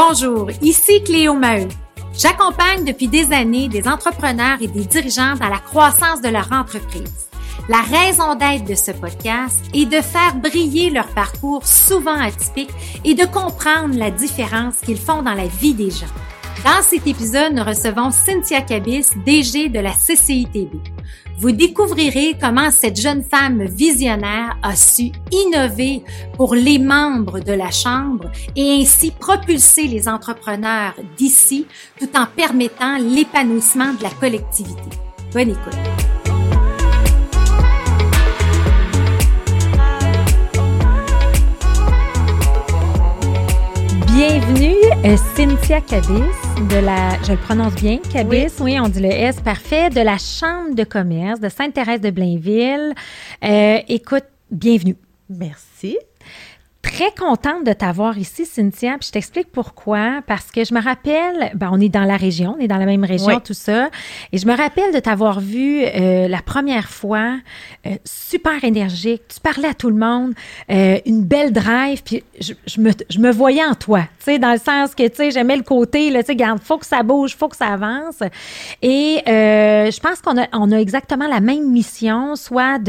Bonjour, ici Cléo Maheu. J'accompagne depuis des années des entrepreneurs et des dirigeants dans la croissance de leur entreprise. La raison d'être de ce podcast est de faire briller leur parcours souvent atypique et de comprendre la différence qu'ils font dans la vie des gens. Dans cet épisode, nous recevons Cynthia Cabis, DG de la CCITB. Vous découvrirez comment cette jeune femme visionnaire a su innover pour les membres de la Chambre et ainsi propulser les entrepreneurs d'ici tout en permettant l'épanouissement de la collectivité. Bonne écoute. Bienvenue, euh, Cynthia Cabis de la, je le prononce bien, Cabis, oui. on dit le S, parfait, de la Chambre de commerce de Sainte-Thérèse de Blainville. Euh, écoute, bienvenue. Merci très contente de t'avoir ici, Cynthia. Puis je t'explique pourquoi. Parce que je me rappelle, ben, on est dans la région, on est dans la même région, tout ça. Et je me rappelle de t'avoir vu euh, la première fois, euh, super énergique. Tu parlais à tout le monde, euh, une belle drive. Puis je, je, me, je, me, voyais en toi, tu sais, dans le sens que, tu sais, j'aimais le côté, tu sais, garde, faut que ça bouge, faut que ça avance. Et je pense qu'on a, on a exactement la même mission, soit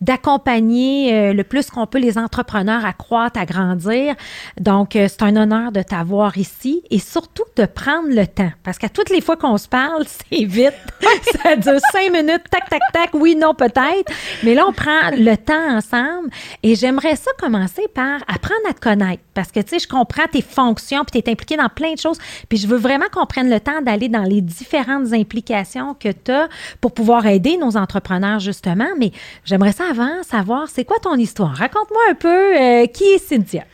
d'accompagner le plus qu'on peut les entrepreneurs à croître à grandir. Donc, euh, c'est un honneur de t'avoir ici et surtout de prendre le temps. Parce qu'à toutes les fois qu'on se parle, c'est vite. ça dure cinq minutes, tac, tac, tac, oui, non, peut-être. Mais là, on prend le temps ensemble et j'aimerais ça commencer par apprendre à te connaître. Parce que, tu sais, je comprends tes fonctions puis tu es impliqué dans plein de choses. Puis je veux vraiment qu'on prenne le temps d'aller dans les différentes implications que tu as pour pouvoir aider nos entrepreneurs, justement. Mais j'aimerais ça avant savoir, c'est quoi ton histoire? Raconte-moi un peu euh, qui est Cynthia?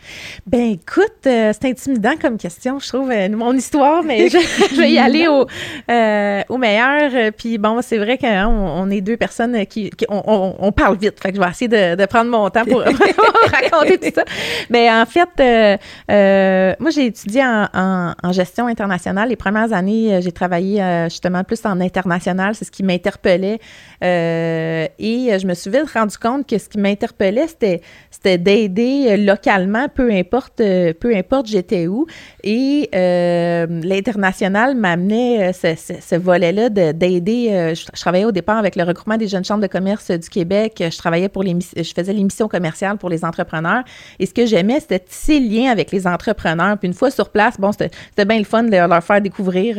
Ben écoute, euh, c'est intimidant comme question, je trouve, euh, mon histoire, mais je, vais y aller au, euh, au meilleur. Puis bon, c'est vrai qu'on hein, on est deux personnes qui, on, on, parle vite, fait que je vais essayer de, de prendre mon temps pour raconter tout ça. Mais en fait, moi j'ai étudié en, en, en, gestion internationale. Les premières années, j'ai travaillé justement plus en international, c'est ce qui m'interpellait. et je me suis vite rendu compte que ce qui m'interpellait, c'était, c'était d'aider localement peu importe, euh, peu importe j'étais où. Et euh, l'international m'amenait euh, ce, volet-là d'aider. Je, travaillais au départ avec le regroupement des jeunes chambres de commerce du Québec. Je travaillais pour les, je faisais l'émission commerciale pour les entrepreneurs. Et ce que j'aimais, c'était tisser le lien avec les entrepreneurs. Puis une fois sur place, bon, c'était bien le fun de leur faire découvrir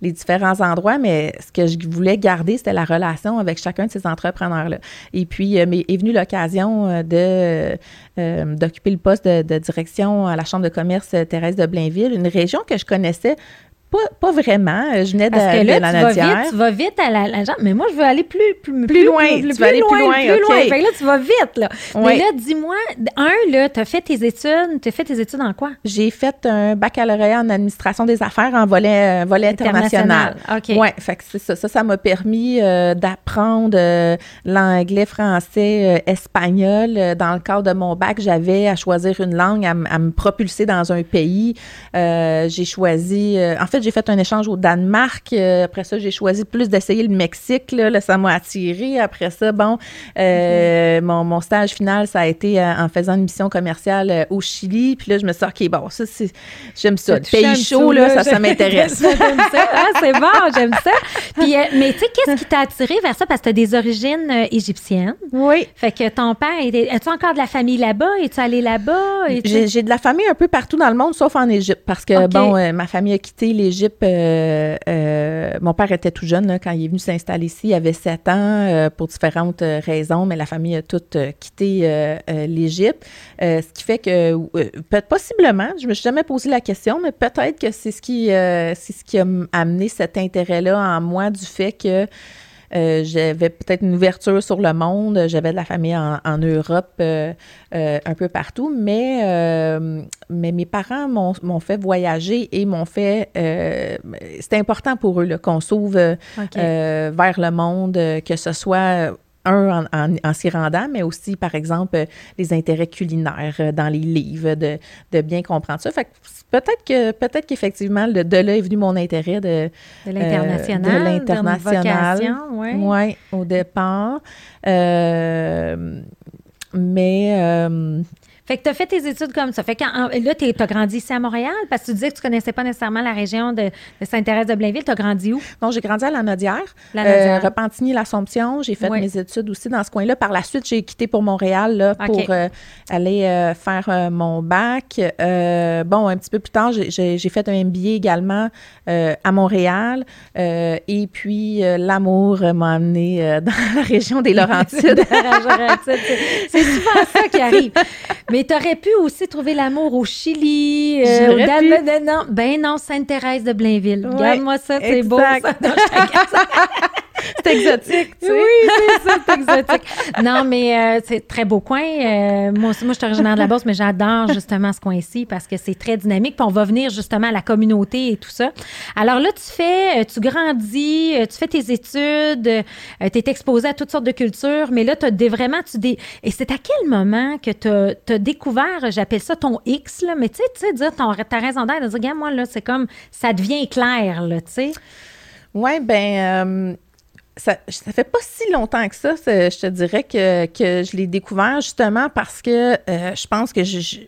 les différents endroits, mais ce que je voulais garder, c'était la relation avec chacun de ces entrepreneurs-là. Et puis, m'est est venue l'occasion de d'occuper le poste de, direction à la Chambre de commerce euh, Thérèse de Blainville, une région que je connaissais pas, pas, vraiment. Je venais de, Parce que là, la tu vas vite, tu vas vite à la, la mais moi, je veux aller plus, plus, plus, loin. Plus, tu vas aller plus loin. Plus loin. Fait que là, tu vas vite, là. Mais là, dis-moi, un, là, tu as fait tes études. Tu as fait tes études en quoi? J'ai fait un baccalauréat en administration des affaires en volet, euh, volet international. OK. Ouais, fait que ça. Ça, ça m'a permis euh, d'apprendre euh, l'anglais, français, espagnol. Dans le cadre de mon bac, j'avais à choisir une langue, à, à me propulser dans un pays. j'ai choisi, en fait, j'ai fait un échange au Danemark. Euh, après ça, j'ai choisi plus d'essayer le Mexique. Là, ça m'a attiré. Après ça, bon, euh, mon, mon, stage final, ça a été euh, en faisant une mission commerciale au Chili. Puis là, je me suis dit, OK, bon, ça, c'est, j'aime ça. Le pays chaud, là, ça, ça m'intéresse. ah, c'est bon, j'aime ça. Puis, mais tu sais, qu'est-ce qui t'a attiré vers ça? Parce que tu as des origines égyptiennes. Oui. Fait que ton père, as-tu encore de la famille là-bas? Es-tu allé là-bas? J'ai, de la famille un peu partout dans le monde, sauf en Égypte. Parce que, bon, ma famille a quitté l'Égypte euh, euh, mon père était tout jeune quand il est venu s'installer ici. Il avait sept ans euh, pour différentes raisons, mais la famille a toute quitté l'Égypte. ce qui fait que, peut possiblement, je me suis jamais posé la question, mais peut-être que c'est ce c'est ce qui a amené cet intérêt-là en moi du fait que euh, j'avais peut-être une ouverture sur le monde. J'avais de la famille en, Europe, euh, euh, un peu partout, mais, mais mes parents m'ont fait voyager et m'ont fait. C'était important pour eux qu'on s'ouvre vers le monde, que ce soit un, en, s'y rendant, mais aussi, par exemple, les intérêts culinaires dans les livres, de, de bien comprendre ça. Fait peut-être que peut-être qu'effectivement, de, là est venu mon intérêt de, de l'international. Euh, de l'international. Oui, ouais, au départ. Euh, mais. Euh, Fait que tu as fait tes études comme ça. Fait que là, tu as grandi ici à Montréal? Parce que tu disais que tu connaissais pas nécessairement la région de, Sainte-Thérèse de Blainville. Tu as grandi où? Non, j'ai grandi à la Nodière, euh, Repentigny-l'Assomption. J'ai fait mes études aussi dans ce coin-là. Par la suite, j'ai quitté pour Montréal là, pour euh, aller euh, faire mon bac. bon, un petit peu plus tard, j'ai fait un MBA également à Montréal. et puis, l'amour m'a amené dans la région des Laurentides. C'est souvent ça qui arrive. Mais tu aurais pu aussi trouver l'amour au Chili. Euh, pu. non, ben non, Sainte-Thérèse de Blainville. Regarde-moi ça, c'est beau. Ça. c'est exotique, tu sais. Oui, c'est ça, c'est exotique. Non, mais euh, c'est très beau coin. Euh, moi, moi, je suis originaire de la Beauce, mais j'adore justement ce coin-ci parce que c'est très dynamique. Puis on va venir justement à la communauté et tout ça. Alors là, tu fais, euh, tu grandis, tu fais tes études, tu es exposé à toutes sortes de cultures, mais là, tu as vraiment, tu dé... Et c'est à quel moment que tu as, découvert, j'appelle ça ton X, là, mais tu sais, tu sais, dire ton, ta raison d'être, de dire, regarde, moi, là, c'est comme, ça devient clair, là, tu sais. Oui, ben ça, ça fait pas si longtemps que ça, je te dirais que, que je l'ai découvert justement parce que euh, je pense que je,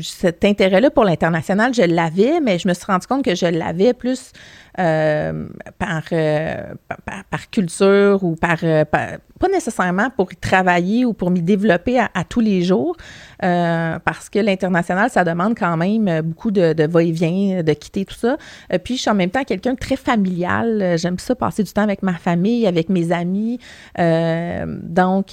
cet intérêt-là pour l'international, je l'avais, mais je me suis rendu compte que je l'avais plus euh, euh, par, par, culture ou par, pas nécessairement pour y travailler ou pour m'y développer à, tous les jours, euh, parce que l'international, ça demande quand même beaucoup de, va-et-vient, de quitter tout ça. Euh, puis, je suis en même temps quelqu'un de très familial. J'aime ça, passer du temps avec ma famille, avec mes amis. Euh, donc,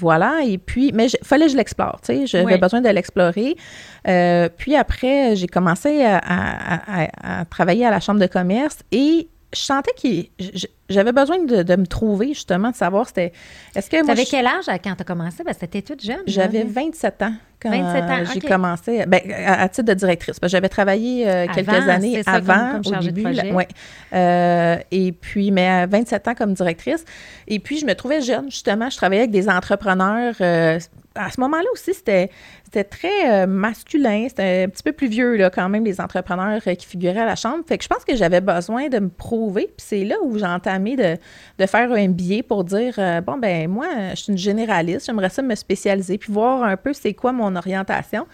voilà. Et puis, mais il fallait que je l'explore, tu sais. J'avais besoin de l'explorer. puis après, j'ai commencé à, à, travailler à la Chambre de commerce et je sentais que j'avais besoin de, me trouver, justement, de savoir c'était. Est-ce que. Tu avais quel âge quand tu as commencé? Ben, c'était toute jeune. J'avais 27 ans quand j'ai commencé. Ben, à, titre de directrice. J'avais travaillé euh, quelques années avant, au début. ouais. Euh, et puis, mais à 27 ans comme directrice. Et puis, je me trouvais jeune, justement. Je travaillais avec des entrepreneurs. Euh, à ce moment-là aussi, c'était très euh, masculin, c'était un petit peu plus vieux quand même, les entrepreneurs euh, qui figuraient à la chambre. Fait que je pense que j'avais besoin de me prouver. Puis c'est là où j'ai entamé de, de, faire un billet pour dire euh, bon, ben moi, je suis une généraliste, j'aimerais ça me spécialiser, puis voir un peu c'est quoi mon orientation.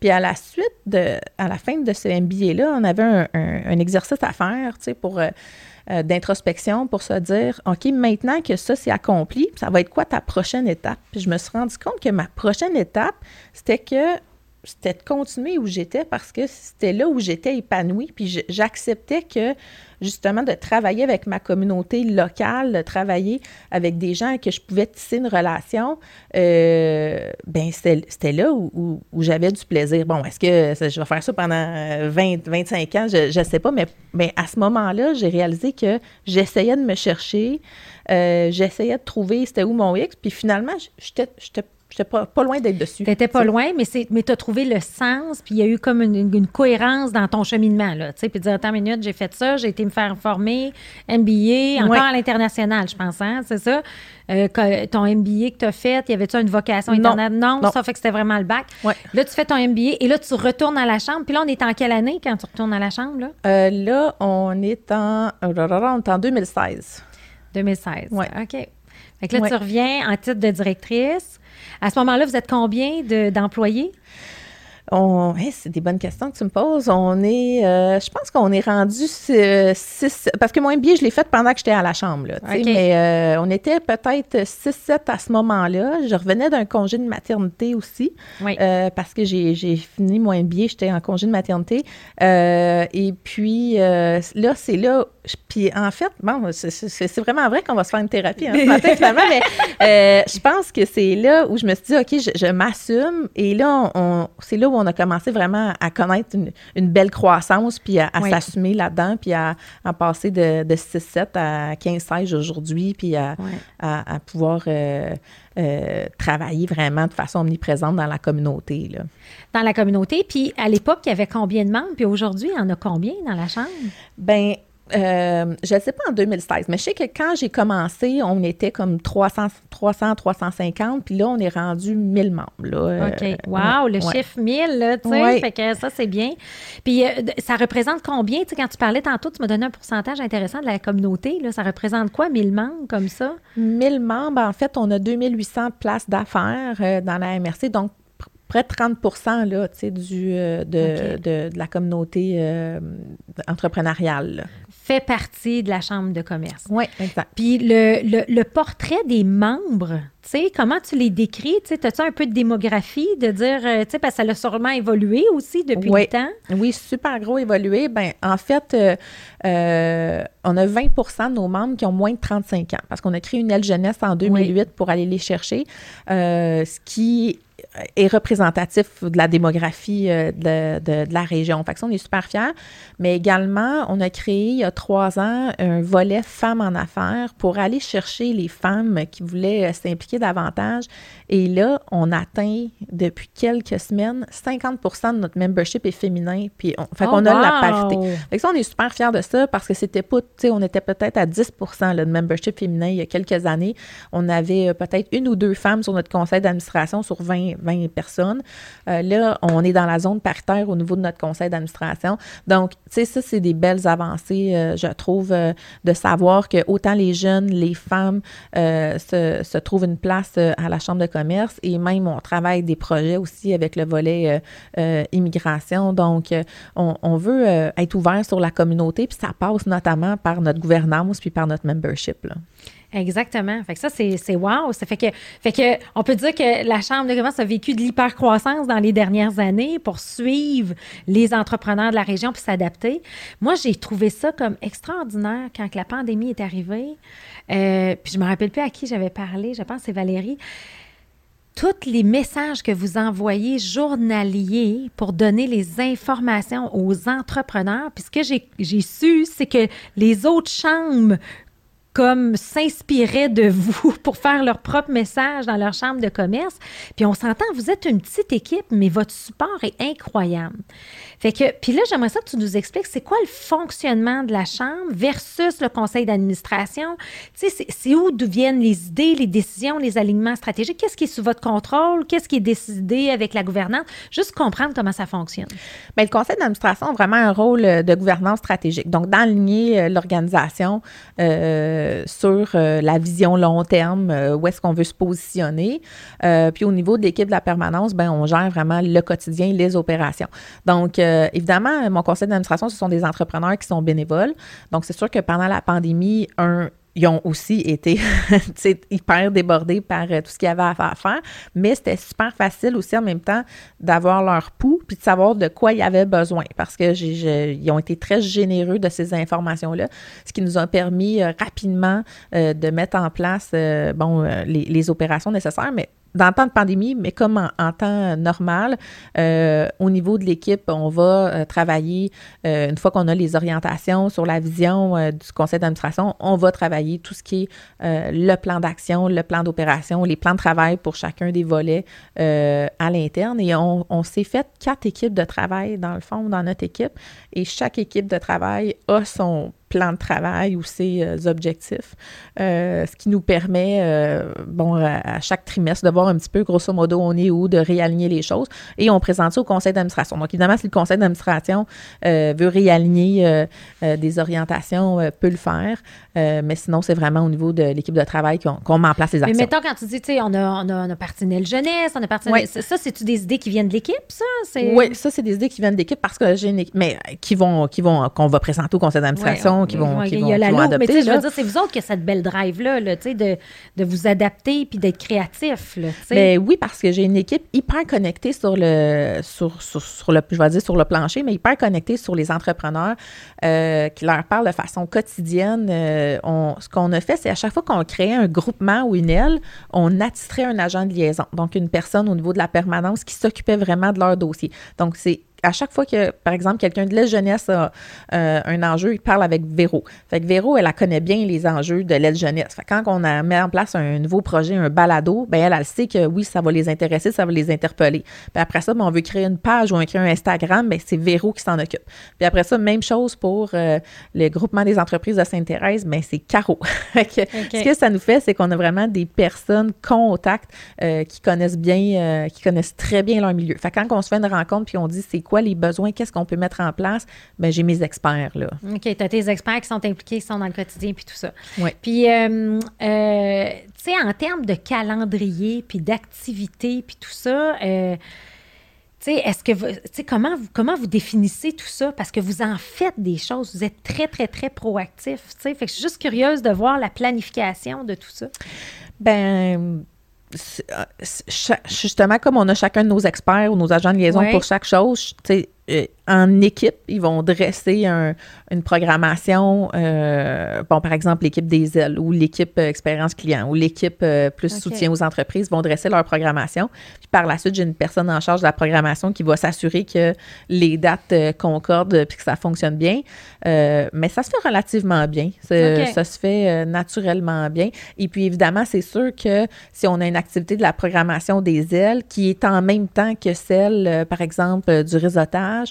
Puis à la suite, de, à la fin de ce MBA-là, on avait un, exercice à faire, tu sais, pour euh, d'introspection pour se dire, OK, maintenant que ça c'est accompli, ça va être quoi ta prochaine étape? Puis je me suis rendu compte que ma prochaine étape, c'était que c'était de continuer où j'étais parce que c'était là où j'étais épanouie. Puis j'acceptais que, justement, de travailler avec ma communauté locale, de travailler avec des gens qui je pouvais tisser une relation, euh, ben c'était là où, j'avais du plaisir. Bon, est-ce que je vais faire ça pendant 20, 25 ans? Je ne sais pas, mais, mais à ce moment-là, j'ai réalisé que j'essayais de me chercher, euh, j'essayais de trouver c'était où mon X, puis finalement, j'étais J'étais pas, pas loin d'être dessus. T'étais pas loin, mais, mais tu as trouvé le sens, puis il y a eu comme une, cohérence dans ton cheminement, là, tu sais, puis dire, attends une minute, j'ai fait ça, j'ai été me faire former, MBA, encore à l'international, je pense, hein, c'est ça? Euh, ton MBA que tu as fait, y avait-tu une vocation internet? Non, ça fait que c'était vraiment le bac. Là, tu fais ton MBA et là, tu retournes à la chambre. Puis là, on est en quelle année quand tu retournes à la chambre, là? Euh, là, on est en, on est en 2016. 2016, oui. OK. Fait que là, tu reviens en titre de directrice. À ce moment-là, vous êtes combien d'employés? c'est des bonnes questions que tu me poses. On est, euh, je pense qu'on est rendu six, parce que mon MBA, je l'ai fait pendant que j'étais à la chambre, là, mais euh, on était peut-être 6-7 à ce moment-là. Je revenais d'un congé de maternité aussi, euh, parce que j'ai fini mon MBA, j'étais en congé de maternité. et puis là, c'est là, puis en fait, bon, c'est vraiment vrai qu'on va se faire une thérapie hein, ce matin, finalement, mais je pense que c'est là où je me suis dit, OK, je, je m'assume, et là, on, c'est là où on a commencé vraiment à connaître une, belle croissance, puis à, s'assumer là-dedans, puis à, passer de, 6-7 à 15-16 aujourd'hui, puis à, pouvoir euh, euh, travailler vraiment de façon omniprésente dans la communauté. Là. Dans la communauté, puis à l'époque, il y avait combien de membres, puis aujourd'hui, il y en a combien dans la Chambre? Bien, euh, je ne sais pas en 2016, mais je sais que quand j'ai commencé, on était comme 300, 300 350, puis là, on est rendu 1000 membres. Là, OK. Wow, le chiffre 1000, là, tu sais, fait que ça, c'est bien. Puis ça représente combien? Tu sais, quand tu parlais tantôt, tu m'as donné un pourcentage intéressant de la communauté, là. Ça représente quoi, 1000 membres comme ça? 1000 membres, en fait, on a 2800 places d'affaires dans la MRC, donc près de 30 là, du, euh, de, de, de, la communauté euh, entrepreneuriale. Fait partie de la Chambre de commerce. Oui, exact. Puis le, le, le, portrait des membres, tu sais, comment tu les décris? Tu sais, as-tu un peu de démographie, de dire, euh, tu sais, parce que ça a sûrement évolué aussi depuis oui. le temps? Oui, super gros évolué. Ben en fait, on a 20% de nos membres qui ont moins de 35 ans parce qu'on a créé une aile jeunesse en 2008 pour aller les chercher, ce qui est représentatif de la démographie euh, de, de, de, la région. Fait que ça, on est super fiers. Mais également, on a créé il y a trois ans un volet femmes en affaires pour aller chercher les femmes qui voulaient euh, s'impliquer davantage. Et là, on atteint depuis quelques semaines 50% de notre membership est féminin. Puis on, fait qu'on oh, a wow. la parité. Fait que ça, on est super fiers de ça parce que c'était pas, tu sais, on était peut-être à 10 là, de membership féminin il y a quelques années. On avait euh, peut-être une ou deux femmes sur notre conseil d'administration sur 20 20 personnes. Euh, là, on est dans la zone paritaire au niveau de notre conseil d'administration. Donc, tu sais, ça, c'est des belles avancées, euh, je trouve, euh, de savoir que autant les jeunes, les femmes se, trouvent une place à la Chambre de commerce et même on travaille des projets aussi avec le volet immigration. Donc, on, veut être ouvert sur la communauté, puis ça passe notamment par notre gouvernance puis par notre membership. Exactement. Fait que ça, c'est wow. Ça fait que, fait que on peut dire que la Chambre de commerce a vécu de l'hypercroissance dans les dernières années pour suivre les entrepreneurs de la région puis s'adapter. Moi, j'ai trouvé ça comme extraordinaire quand la pandémie est arrivée. Euh, puis je me rappelle plus à qui j'avais parlé. Je pense que c'est Valérie tous les messages que vous envoyez journaliers pour donner les informations aux entrepreneurs. Puis ce que j'ai su, c'est que les autres chambres comme s'inspiraient de vous pour faire leur propre message dans leur chambre de commerce. Puis on s'entend, vous êtes une petite équipe, mais votre support est incroyable. Fait que, puis là, j'aimerais ça que tu nous expliques, c'est quoi le fonctionnement de la chambre versus le conseil d'administration? Tu sais, c'est où viennent les idées, les décisions, les alignements stratégiques? Qu'est-ce qui est sous votre contrôle? Qu'est-ce qui est décidé avec la gouvernance? Juste comprendre comment ça fonctionne. Bien, le conseil d'administration a vraiment un rôle de gouvernance stratégique. Donc, d'aligner l'organisation euh, sur euh, la vision long terme, euh, où est-ce qu'on veut se positionner. Euh, puis au niveau de l'équipe de la permanence, ben on gère vraiment le quotidien, les opérations. Donc, évidemment, mon conseil d'administration, ce sont des entrepreneurs qui sont bénévoles. Donc, c'est sûr que pendant la pandémie, un, ils ont aussi été hyper débordés par euh, tout ce qu'il y avait à faire, mais c'était super facile aussi en même temps d'avoir leur pouls puis de savoir de quoi ils avaient besoin. Parce que ont été très généreux de ces informations-là, ce qui nous a permis euh, rapidement euh, de mettre en place euh, bon, les, les opérations nécessaires, mais dans le temps de pandémie, mais comme en, temps normal, euh, au niveau de l'équipe, on va euh, travailler, euh, une fois qu'on a les orientations sur la vision du conseil d'administration, on va travailler tout ce qui est le plan d'action, le plan d'opération, les plans de travail pour chacun des volets à l'interne. Et on, on s'est fait quatre équipes de travail, dans le fond, dans notre équipe. Et chaque équipe de travail a son plan de travail ou ses euh, objectifs, euh, ce qui nous permet, euh, bon, à, à, chaque trimestre de voir un petit peu, grosso modo, on est où, de réaligner les choses. Et on présente ça au conseil d'administration. Donc, évidemment, si le conseil d'administration veut réaligner des orientations, peut le faire. mais sinon, c'est vraiment au niveau de l'équipe de travail qu'on qu met en place les actions. Mais mettons, quand tu dis, tu sais, on a, on, a, on a jeunesse, on a partinel... Oui. Ça, c'est-tu des idées qui viennent de l'équipe, ça? Oui, ça, c'est des idées qui viennent de l'équipe parce que j'ai une équipe, mais qui vont, qui vont, qu'on va présenter au conseil d'administration. Qui vont, qui vont, qui vont adopter. mais je veux dire, c'est vous autres qui avez cette belle drive-là, là, de, de vous adapter puis d'être créatif. Là, mais oui, parce que j'ai une équipe hyper connectée sur le, sur, sur, sur, le, je vais dire sur le plancher, mais hyper connectée sur les entrepreneurs euh, qui leur parlent de façon quotidienne. Euh, on, ce qu'on a fait, c'est à chaque fois qu'on créait un groupement ou une aile, on attitrait un agent de liaison, donc une personne au niveau de la permanence qui s'occupait vraiment de leur dossier. Donc, c'est à chaque fois que, par exemple, quelqu'un de l'aide jeunesse a euh, un enjeu, il parle avec Véro. Fait que Véro, elle, elle connaît bien les enjeux de l'aide jeunesse. Fait que quand on a, met en place un nouveau projet, un balado, ben elle, elle sait que oui, ça va les intéresser, ça va les interpeller. Puis après ça, ben, on veut créer une page ou on crée un Instagram, ben c'est Véro qui s'en occupe. Puis après ça, même chose pour euh, le groupement des entreprises de Sainte-Thérèse, ben c'est Caro. Ce que ça nous fait, c'est qu'on a vraiment des personnes contact euh, qui connaissent bien, qui connaissent très bien leur milieu. Fait que quand on se fait une rencontre puis on dit c'est quoi les besoins, qu'est-ce qu'on peut mettre en place, ben j'ai mes experts là. OK, tu as tes experts qui sont impliqués, qui sont dans le quotidien puis tout ça. Oui. Puis, euh, euh, tu sais, en termes de calendrier puis d'activité puis tout ça, euh, tu sais, est-ce que vous, comment vous, comment vous définissez tout ça? Parce que vous en faites des choses, vous êtes très, très, très proactif, tu sais. Fait que je suis juste curieuse de voir la planification de tout ça. Ben, justement, comme on a chacun de nos experts ou nos agents de liaison pour chaque chose, tu sais, euh, en équipe, ils vont dresser une programmation, euh, bon, par exemple, l'équipe des ailes ou l'équipe euh, expérience client ou l'équipe plus soutien aux entreprises vont dresser leur programmation. Puis par la suite, j'ai une personne en charge de la programmation qui va s'assurer que les dates concordent puis que ça fonctionne bien. mais ça se fait relativement bien. Ça se fait naturellement bien. Et puis, évidemment, c'est sûr que si on a une activité de la programmation des ailes qui est en même temps que celle, par exemple, du réseautage,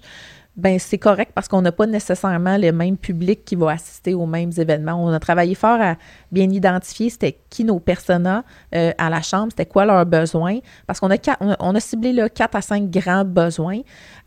ben c'est correct parce qu'on n'a pas nécessairement le même public qui va assister aux mêmes événements. On a travaillé fort à bien identifier c'était qui nos personas euh, à la chambre, c'était quoi leurs besoins, parce qu'on a, ciblé là, 4 à 5 grands besoins.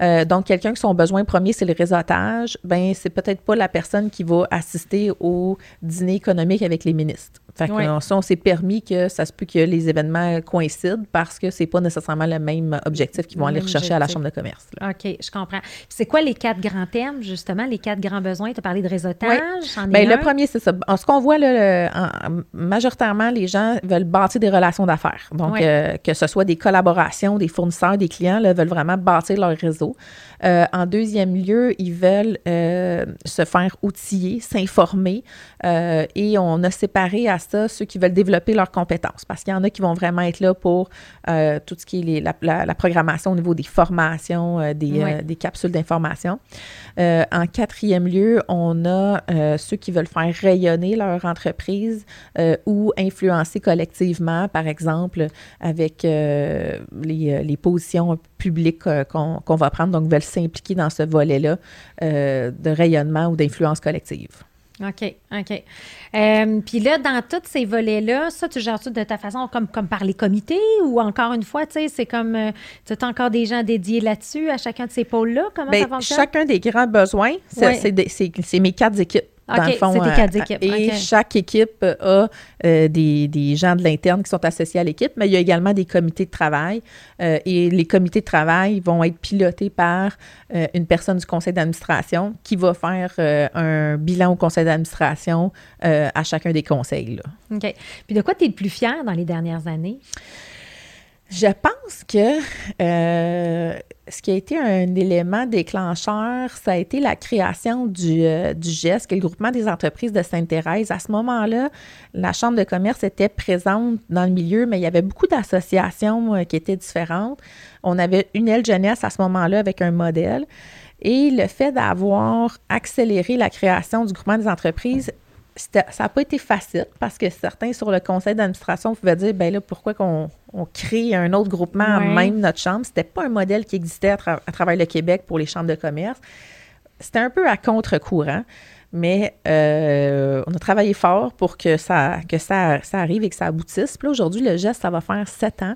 Euh, donc, quelqu'un qui son besoin premier, c'est le réseautage, ben c'est peut-être pas la personne qui va assister au dîner économique avec les ministres. Fait que on s'est permis que ça se peut que les événements coïncident parce que c'est pas nécessairement le même objectif qu'ils vont aller rechercher à la Chambre de commerce. OK, je comprends. C'est quoi les quatre grands thèmes, justement, les quatre grands besoins? Tu as parlé de réseautage. Bien, le premier, c'est ça. ce qu'on voit, là, majoritairement, les gens veulent bâtir des relations d'affaires. Donc, euh, que ce soit des collaborations, des fournisseurs, des clients, là, veulent vraiment bâtir leur réseau. Euh, en deuxième lieu, ils veulent euh, se faire outiller, s'informer. et on a séparé à ça ceux qui veulent développer leurs compétences parce qu'il y en a qui vont vraiment être là pour euh, tout ce qui est la, programmation au niveau des formations, euh, euh, des, capsules d'information. en quatrième lieu, on a ceux qui veulent faire rayonner leur entreprise ou influencer collectivement, par exemple, avec les, positions publiques qu'on va prendre, donc veulent s'impliquer dans ce volet-là de rayonnement ou d'influence collective. OK, OK. Euh, puis là, dans tous ces volets-là, ça, tu gères tout de ta façon, comme, comme par les comités ou encore une fois, tu sais, c'est comme, euh, tu as encore des gens dédiés là-dessus à chacun de ces pôles-là? Comment Bien, ça fonctionne? Chacun des grands besoins, c'est mes quatre équipes. Dans le fond, euh, et chaque équipe a euh, des, des, gens de l'interne qui sont associés à l'équipe, mais il y a également des comités de travail. Euh, et les comités de travail vont être pilotés par une personne du conseil d'administration qui va faire un bilan au conseil d'administration à chacun des conseils. Là. OK. Puis de quoi tu es le plus fier dans les dernières années? Je pense que euh, ce qui a été un élément déclencheur, ça a été la création du, euh, du est le groupement des entreprises de Sainte-Thérèse. À ce moment-là, la Chambre de commerce était présente dans le milieu, mais il y avait beaucoup d'associations euh, qui étaient différentes. On avait une aile jeunesse à ce moment-là avec un modèle. Et le fait d'avoir accéléré la création du groupement des entreprises ça n'a pas été facile parce que certains sur le conseil d'administration pouvaient dire ben là, pourquoi qu'on on crée un autre groupement, même notre chambre? C'était pas un modèle qui existait à, travers le Québec pour les chambres de commerce. C'était un peu à contre-courant, mais euh, on a travaillé fort pour que ça, que ça, ça arrive et que ça aboutisse. Puis aujourd'hui, le geste, ça va faire sept ans.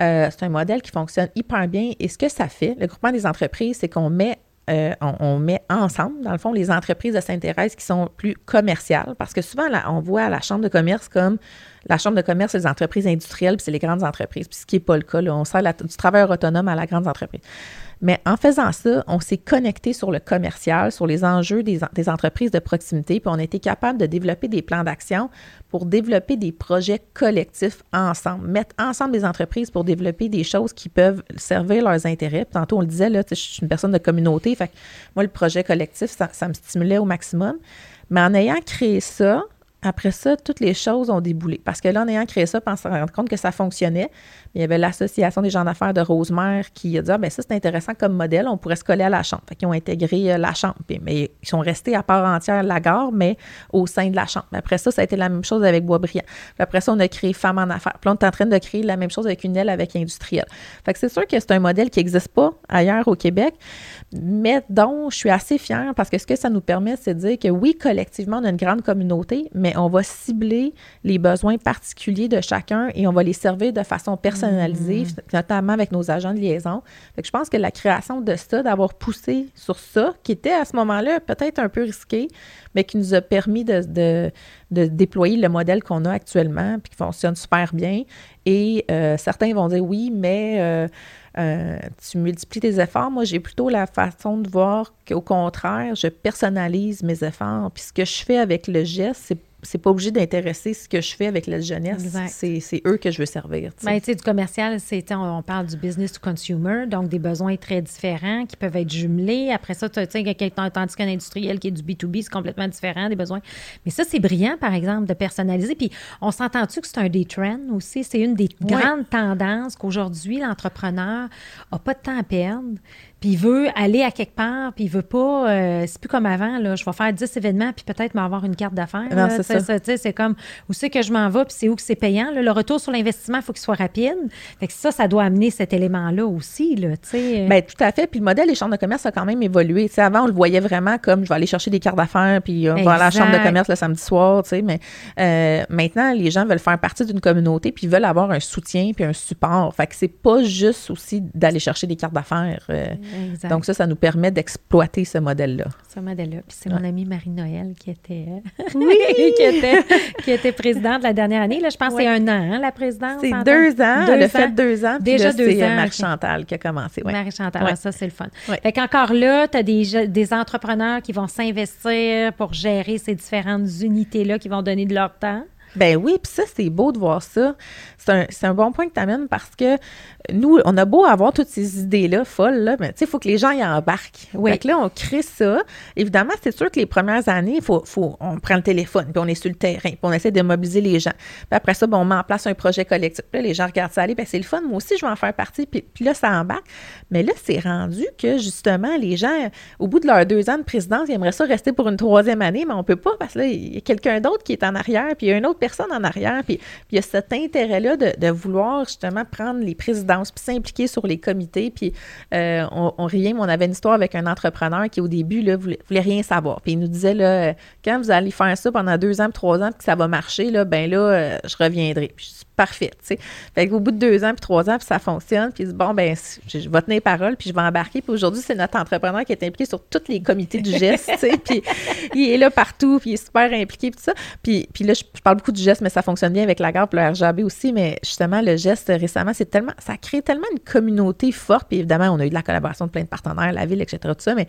Euh, c'est un modèle qui fonctionne hyper bien. Et ce que ça fait, le groupement des entreprises, c'est qu'on met euh, on, met ensemble, dans le fond, les entreprises de Sainte-Thérèse qui sont plus commerciales, parce que souvent, on voit la chambre de commerce comme la chambre de commerce, c'est les entreprises industrielles, puis c'est les grandes entreprises, puis ce qui n'est pas le cas. On sert du travailleur autonome à la grande entreprise. Mais en faisant ça, on s'est connecté sur le commercial, sur les enjeux des, entreprises de proximité, puis on a été capable de développer des plans d'action pour développer des projets collectifs ensemble, mettre ensemble des entreprises pour développer des choses qui peuvent servir leurs intérêts. Tantôt, on le disait, là, je suis une personne de communauté, fait que moi, le projet collectif, ça, ça me stimulait au maximum. Mais en ayant créé ça, après ça, toutes les choses ont déboulé. Parce que là, en ayant créé ça, on s'est rendu compte que ça fonctionnait. Il y avait l'Association des gens d'affaires de Rosemère qui a dit Ah, ben ça, c'est intéressant comme modèle, on pourrait se coller à la chambre. Fait qu'ils ont intégré euh, la chambre. mais ils sont restés à part entière la gare, mais au sein de la chambre. Après ça, ça a été la même chose avec Boisbriand. Puis après ça, on a créé Femmes en affaires. Puis là, on est en train de créer la même chose avec une aile avec industriel. Fait que c'est sûr que c'est un modèle qui n'existe pas ailleurs au Québec, mais dont je suis assez fière parce que ce que ça nous permet, c'est de dire que oui, collectivement, on a une grande communauté, mais on va cibler les besoins particuliers de chacun et on va les servir de façon personnalisée, mm. notamment avec nos agents de liaison. Fait que je pense que la création de ça, d'avoir poussé sur ça, qui était à ce moment-là peut-être un peu risqué, mais qui nous a permis de, de, déployer le modèle qu'on a actuellement, puis qui fonctionne super bien. Et euh, certains vont dire oui, mais euh, euh, tu multiplies tes efforts. Moi, j'ai plutôt la façon de voir qu'au contraire, je personnalise mes efforts. Puis ce que je fais avec le geste, c'est c'est pas obligé d'intéresser ce que je fais avec la jeunesse. C'est eux que je veux servir. Ben, tu sais, du commercial, c'est on, parle du business to consumer, donc des besoins très différents qui peuvent être jumelés. Après ça, tu sais, tandis qu'un industriel qui est du B2B, c'est complètement différent des besoins. Mais ça, c'est brillant, par exemple, de personnaliser. Puis on s'entend-tu que c'est un des trends aussi? C'est une des grandes tendances qu'aujourd'hui, l'entrepreneur n'a pas de temps à perdre puis il veut aller à quelque part, puis il veut pas, euh, c'est plus comme avant, là, je vais faire 10 événements, puis peut-être m'avoir une carte d'affaires. c'est ça. C'est comme, où c'est que je m'en vais, puis c'est où que c'est payant. Le retour sur l'investissement, il faut qu'il soit rapide. Fait que ça, ça doit amener cet élément-là aussi, là, tu sais. Bien, tout à fait. Puis le modèle des chambres de commerce a quand même évolué. avant, on le voyait vraiment comme, je vais aller chercher des cartes d'affaires, puis on va à la chambre de commerce le samedi soir, tu sais. Mais euh, maintenant, les gens veulent faire partie d'une communauté, puis ils veulent avoir un soutien, puis un support. Fait que c'est pas juste aussi d'aller chercher des cartes d'affaires. Euh, donc, ça, ça nous permet d'exploiter ce modèle-là. Ce modèle-là. Puis c'est mon amie Marie-Noël qui était, oui! qui, était, qui était présidente la dernière année. Là, je pense que c'est un an, hein, la présidence. C'est deux ans. Deux elle a fait deux ans. Déjà deux ans. C'est Marie-Chantal qui a commencé. Marie-Chantal, ça, c'est le fun. Fait qu'encore là, tu as des, des entrepreneurs qui vont s'investir pour gérer ces différentes unités-là, qui vont donner de leur temps. Ben oui, puis ça, c'est beau de voir ça. C'est un, un, bon point que tu amènes parce que nous, on a beau avoir toutes ces idées-là folles, là, mais tu sais, il faut que les gens y embarquent. Oui. Fait que là, on crée ça. Évidemment, c'est sûr que les premières années, faut, faut, on prend le téléphone, puis on est sur le terrain, puis on essaie de mobiliser les gens. Puis après ça, bon, on met en place un projet collectif. Puis là, les gens regardent ça aller, ben c'est le fun. Moi aussi, je vais en faire partie. Puis, puis là, ça embarque. Mais là, c'est rendu que, justement, les gens, au bout de leurs deux ans de présidence, ils aimeraient ça rester pour une troisième année, mais on peut pas parce que là, il y a quelqu'un d'autre qui est en arrière, puis il y a une autre personne en arrière. Puis, puis il y a cet intérêt-là de, vouloir, justement, prendre les présidences puis s'impliquer sur les comités. Puis euh, on, riait, mais on avait une histoire avec un entrepreneur qui, au début, là, voulait, rien savoir. Puis il nous disait, là, quand vous allez faire ça pendant deux ans, trois ans, puis que ça va marcher, là, ben là, euh, je reviendrai. Puis parfait, tu sais. Fait qu'au bout de deux ans, puis trois ans, puis ça fonctionne, puis bon, ben je vais tenir parole, puis je vais embarquer. Puis aujourd'hui, c'est notre entrepreneur qui est impliqué sur tous les comités du geste, puis il est là partout, puis il est super impliqué, puis ça. Puis, là, je, parle beaucoup du geste, mais ça fonctionne bien avec la gare, puis le RGB aussi, mais justement, le geste, récemment, c'est tellement, ça crée tellement une communauté forte, puis évidemment, on a eu de la collaboration de plein de partenaires, la ville, etc., ça, mais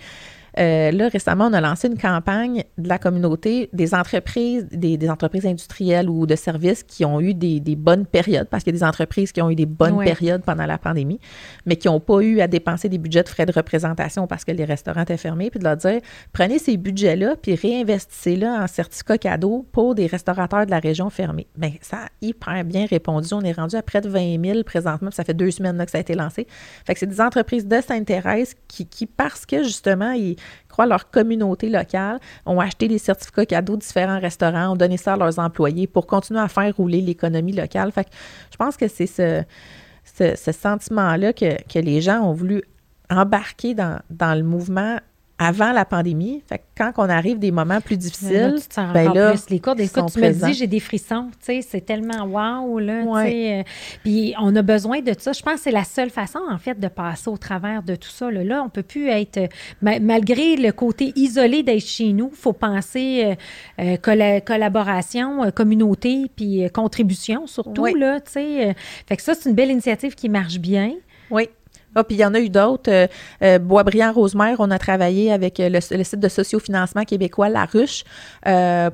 euh, là, récemment, on a lancé une campagne de la communauté des entreprises, des, entreprises industrielles ou de services qui ont eu des, bonnes périodes, parce qu'il y a des entreprises qui ont eu des bonnes périodes pendant la pandémie, mais qui n'ont pas eu à dépenser des budgets de frais de représentation parce que les restaurants étaient fermés, puis de leur dire, prenez ces budgets-là, puis réinvestissez-les en certificats cadeaux pour des restaurateurs de la région fermée. Bien, ça a hyper bien répondu. On est rendu à près de 20 000 présentement, puis ça fait deux semaines que ça a été lancé. Fait que c'est des entreprises de Sainte-Thérèse qui, qui, parce que justement, ils, croient leur communauté locale, ont acheté des certificats cadeaux de différents restaurants, ont donné ça à leurs employés pour continuer à faire rouler l'économie locale. Fait que je pense que c'est ce, sentiment-là que, les gens ont voulu embarquer dans le mouvement avant la pandémie. Fait que quand on arrive des moments plus difficiles, là, ben là, plus. les cours d'écoute, tu me dis, j'ai des frissons, tu sais, c'est tellement wow, là. Euh, puis on a besoin de ça. Je pense que c'est la seule façon, en fait, de passer au travers de tout ça. Là, là on peut plus être, malgré le côté isolé d'être chez nous, il faut penser euh, euh, collaboration, communauté, puis contribution surtout, là, tu sais. fait que ça, c'est une belle initiative qui marche bien. Oui. Ah, puis il y en a eu d'autres. Euh, euh, Boisbriand-Rosemère, on a travaillé avec euh, le, site de sociofinancement québécois La Ruche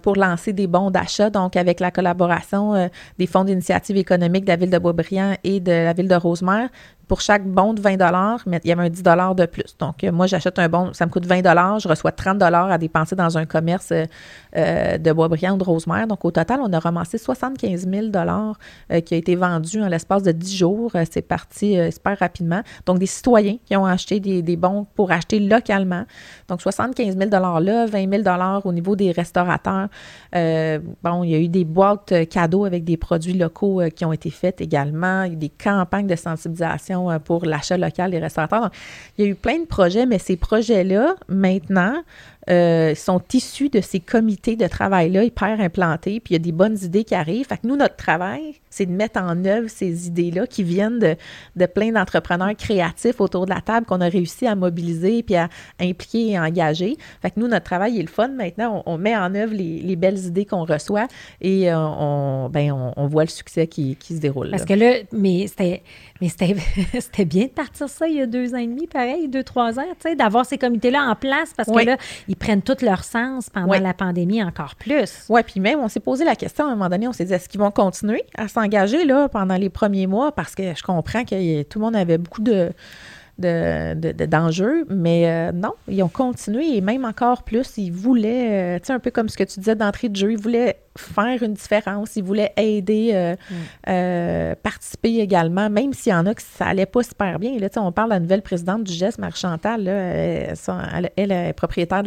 pour lancer des bons d'achat, donc avec la collaboration des fonds d'initiative économique de la ville de Boisbriand et de la ville de Rosemère pour chaque bon de 20 mais il y avait un 10 de plus. Donc, moi, j'achète un bon, ça me coûte 20 je reçois 30 à dépenser dans un commerce de Boisbriand ou de Rosemère. Donc, au total, on a ramassé 75 000 qui a été vendu en l'espace de 10 jours. C'est parti super rapidement. Donc, des citoyens qui ont acheté des, des bons pour acheter localement. Donc, 75 000 là, 20 000 au niveau des restaurateurs. Euh, bon, il y a eu des boîtes euh, cadeaux avec des produits locaux euh, qui ont été faites également. Il y a des campagnes de sensibilisation pour l'achat local des restaurateurs. Donc, il y a eu plein de projets, mais ces projets-là, maintenant, euh, sont issus de ces comités de travail-là hyper implantés, puis il y a des bonnes idées qui arrivent. Fait que nous, notre travail, c'est de mettre en œuvre ces idées-là qui viennent de, de plein d'entrepreneurs créatifs autour de la table qu'on a réussi à mobiliser puis à, impliquer et engager. Fait que nous, notre travail est le fun. Maintenant, on, met en œuvre les, les belles idées qu'on reçoit et euh, on, ben, on, on, voit le succès qui, qui se déroule. Parce que là, mais c'était mais c'était bien de partir ça il y a deux ans et demi, pareil, deux, trois ans, tu sais, d'avoir ces comités-là en place parce que là, ils prennent tout leur sens pendant la pandémie encore plus. Oui, puis même, on s'est posé la question à un moment donné, on s'est dit, est-ce qu'ils vont continuer à s'engager là pendant les premiers mois? Parce que je comprends que tout le monde avait beaucoup de d'enjeux, de, mais euh, non, ils ont continué et même encore plus, ils voulaient, euh, tu sais, un peu comme ce que tu disais d'entrée de jeu, ils voulaient faire une différence, ils voulaient aider, euh, mm. participer également, même s'il y en a que ça allait pas super bien. Là, on parle de la nouvelle présidente du GES, Marie-Chantal, elle, elle, est propriétaire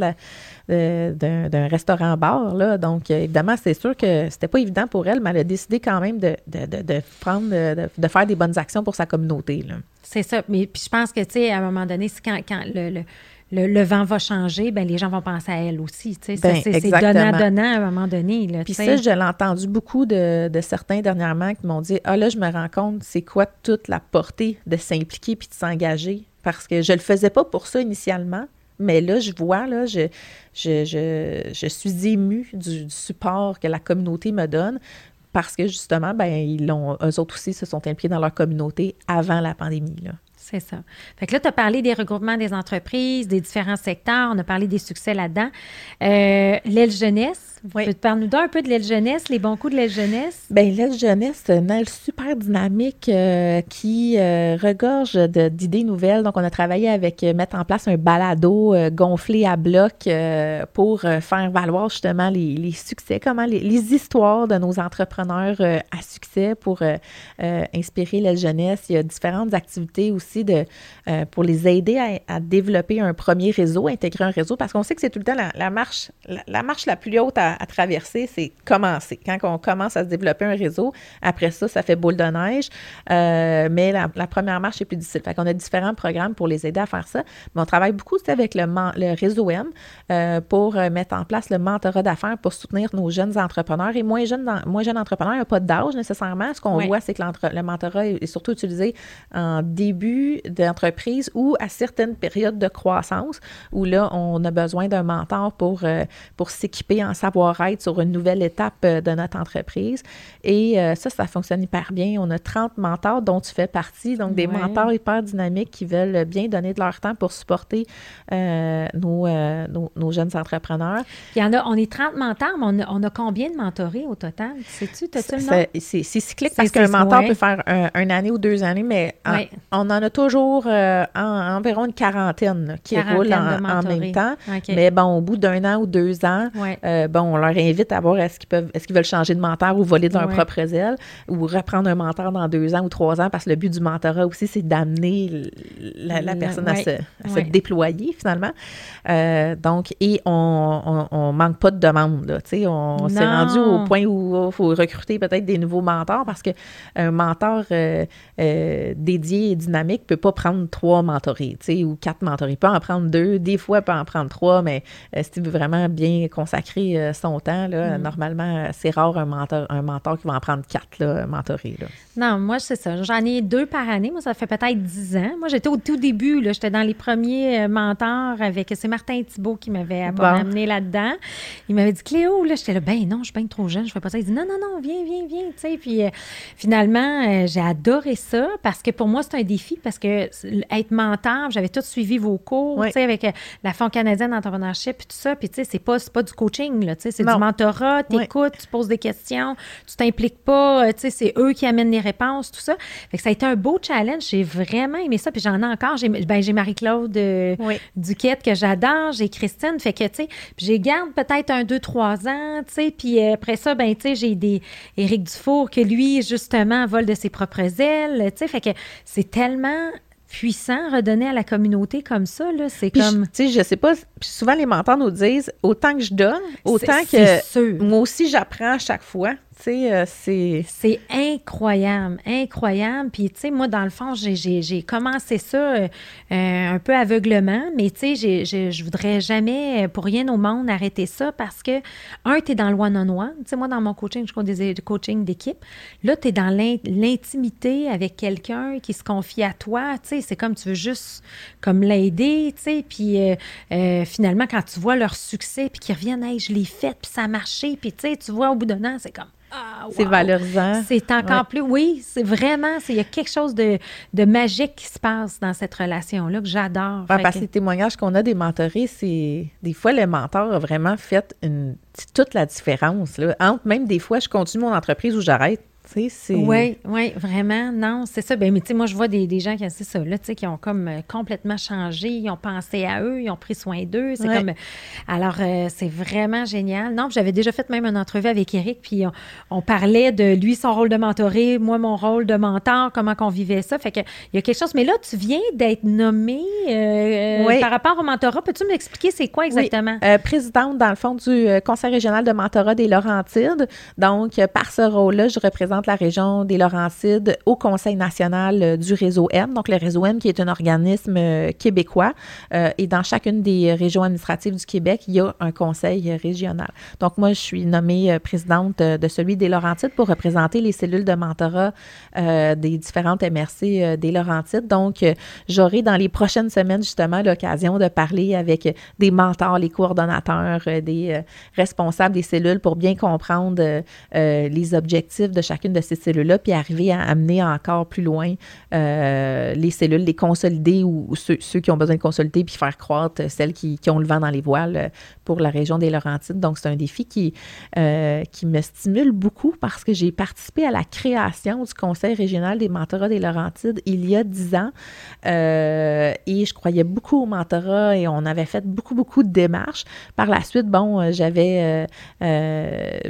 d'un restaurant-bar, là, donc évidemment, c'est sûr que c'était pas évident pour elle, mais elle a décidé quand même de, de prendre, de, faire des bonnes actions pour sa communauté. Là. C'est ça. Mais puis je pense que, tu sais, à un moment donné, quand, quand le, le, vent va changer, ben les gens vont penser à elle aussi. Ben, c'est donnant-donnant à un moment donné. Puis ça, je l'ai entendu beaucoup de, certains dernièrement qui m'ont dit Ah là, je me rends compte, c'est quoi toute la portée de s'impliquer puis de s'engager. Parce que je le faisais pas pour ça initialement. Mais là, je vois, là, je, suis émue du, support que la communauté me donne parce que justement, ben, ils l'ont, eux autres aussi se sont impliqués dans leur communauté avant la pandémie. C'est ça. Fait que là, tu as parlé des regroupements des entreprises, des différents secteurs, on a parlé des succès là-dedans. Euh, l'aile jeunesse, oui. Parle-nous un peu de l'aile jeunesse, les bons coups de l'aile jeunesse? Bien, l'aile jeunesse, c'est une aile super dynamique euh, qui euh, regorge d'idées nouvelles. Donc, on a travaillé avec mettre en place un balado gonflé à bloc pour faire valoir justement les, succès, comment les, histoires de nos entrepreneurs à succès pour inspirer l'aile jeunesse. Il y a différentes activités aussi de, pour les aider à, développer un premier réseau, intégrer un réseau, parce qu'on sait que c'est tout le temps la, marche, la, marche la plus haute à à, traverser, c'est commencer. Quand on commence à se développer un réseau, après ça, ça fait boule de neige. Euh, mais la, première marche est plus difficile. Fait qu'on a différents programmes pour les aider à faire ça. Mais on travaille beaucoup aussi avec le, le réseau M euh, pour euh, mettre en place le mentorat d'affaires pour soutenir nos jeunes entrepreneurs. Et moins jeunes, moins jeunes entrepreneurs, il n'y a pas d'âge nécessairement. Ce qu'on voit, c'est que le mentorat est, surtout utilisé en début d'entreprise ou à certaines périodes de croissance où là, on a besoin d'un mentor pour, pour s'équiper en savoir être sur une nouvelle étape euh, de notre entreprise. Et euh, ça, ça fonctionne hyper bien. On a 30 mentors dont tu fais partie, donc des mentors hyper dynamiques qui veulent bien donner de leur temps pour supporter euh, nos, nos, jeunes entrepreneurs. Il y en a, on est 30 mentors, mais on a, combien de mentorés au total? Sais-tu, C'est cyclique parce qu'un mentor peut faire un, année ou deux années, mais on en a toujours environ une quarantaine qui roulent en, même temps. Mais bon, au bout d'un an ou deux ans, bon, on leur invite à voir est-ce qu'ils peuvent, est-ce qu'ils veulent changer de mentor ou voler de leur propre aile ou reprendre un mentor dans deux ans ou trois ans parce que le but du mentorat aussi, c'est d'amener la, personne à, se, déployer finalement. Euh, donc, et on, on, manque pas de demande, là. Tu sais, on s'est rendu au point où il faut recruter peut-être des nouveaux mentors parce qu'un mentor euh, euh, dédié et dynamique ne peut pas prendre trois mentorés, tu sais, ou quatre mentorés. Il peut en prendre deux, des fois, il peut en prendre trois, mais si tu veux vraiment bien consacrer son temps. Là. Mm. Normalement, c'est rare un mentor, un mentor qui va en prendre quatre, là, mentorés. Là. Non, moi, c'est ça. J'en ai deux par année. Moi, ça fait peut-être dix ans. Moi, j'étais au tout début. Là. J'étais dans les premiers euh, mentors avec. C'est Martin Thibault qui m'avait amené là-dedans. Il m'avait dit Cléo, là, j'étais là, ben non, je suis bien trop jeune, je fais pas ça. Il dit non, non, non, viens, viens, viens. Tu sais, puis euh, finalement, euh, j'ai adoré ça parce que pour moi, c'est un défi parce que être mentor, j'avais tout suivi vos cours, tu sais, avec euh, la Fonds canadienne d'entrepreneurship et tout ça. Puis, tu sais, c'est pas, pas du coaching, là, tu sais, c'est du mentorat, tu écoutes, tu poses des questions, tu t'impliques pas, tu sais, c'est eux qui amènent les réponses, tout ça. Fait que ça a été un beau challenge. J'ai vraiment aimé ça. Puis, j'en ai encore. J'ai, ben, j'ai Marie-Claude Duquette que j'adore. J'ai Christine. Fait que, tu sais, j'ai garde peut-être un, deux, trois ans, tu sais. Puis après ça, ben, tu sais, j'ai des Éric Dufour que lui, justement, vole de ses propres ailes, tu sais. Fait que c'est tellement puissant redonner à la communauté comme ça là c'est comme tu sais je sais pas souvent les mentors nous disent autant que je donne autant que moi aussi j'apprends à chaque fois euh, c'est... C'est incroyable, incroyable. Puis, tu sais, moi, dans le fond, j'ai commencé ça euh, euh, un peu aveuglement, mais tu sais, je voudrais jamais, pour rien au monde, arrêter ça parce que, un, tu es dans le one-on-one. Tu sais, moi, dans mon coaching, je fais des coaching d'équipe. Là, tu es dans l'intimité avec quelqu'un qui se confie à toi. Tu sais, c'est comme tu veux juste comme l'aider, tu sais. Puis, finalement, quand tu vois leur succès, puis qu'ils reviennent, je l'ai fait, puis ça a marché, puis tu sais, tu vois, au bout d'un an, c'est comme ah, c'est valorisant. C'est encore plus, oui, c'est vraiment, il y a quelque chose de, magique qui se passe dans cette relation-là que j'adore. parce que les témoignages qu'on a des mentorés, c'est des fois le mentor a vraiment fait une, toute la différence. Là. Entre même des fois, je continue mon entreprise ou j'arrête oui, oui, vraiment. Non, c'est ça. Ben, mais tu sais, moi, je vois des, gens qui, ça, là, qui ont comme euh, complètement changé. Ils ont pensé à eux, ils ont pris soin d'eux. C'est comme. Alors, euh, c'est vraiment génial. Non, j'avais déjà fait même une entrevue avec Eric, puis on, parlait de lui, son rôle de mentoré, moi, mon rôle de mentor, comment qu'on vivait ça. Fait que il y a quelque chose. Mais là, tu viens d'être nommée euh, par rapport au mentorat. Peux-tu m'expliquer c'est quoi exactement? Oui. présidente, dans le fond, du Conseil régional de mentorat des Laurentides. Donc, par ce rôle-là, je représente la région des Laurentides au Conseil national euh, du réseau M. Donc, le réseau M, qui est un organisme euh, québécois. Euh, et dans chacune des régions administratives du Québec, il y a un conseil régional. Donc, moi, je suis nommée présidente de celui des Laurentides pour représenter les cellules de mentorat des différentes MRC des Laurentides. Donc, j'aurai dans les prochaines semaines, justement, l'occasion de parler avec des mentors, les coordonnateurs, des responsables des cellules pour bien comprendre les objectifs de chacune de ces cellules-là, puis arriver à amener encore plus loin euh, les cellules, les consolider ou, ceux, qui ont besoin de consolider, puis faire croître celles qui, ont le vent dans les voiles euh, pour la région des Laurentides. Donc, c'est un défi qui, euh, qui me stimule beaucoup parce que j'ai participé à la création du Conseil régional des mentorats des Laurentides il y a dix ans. et je croyais beaucoup au mentorat et on avait fait beaucoup, beaucoup de démarches. Par la suite, bon, j'avais... moi,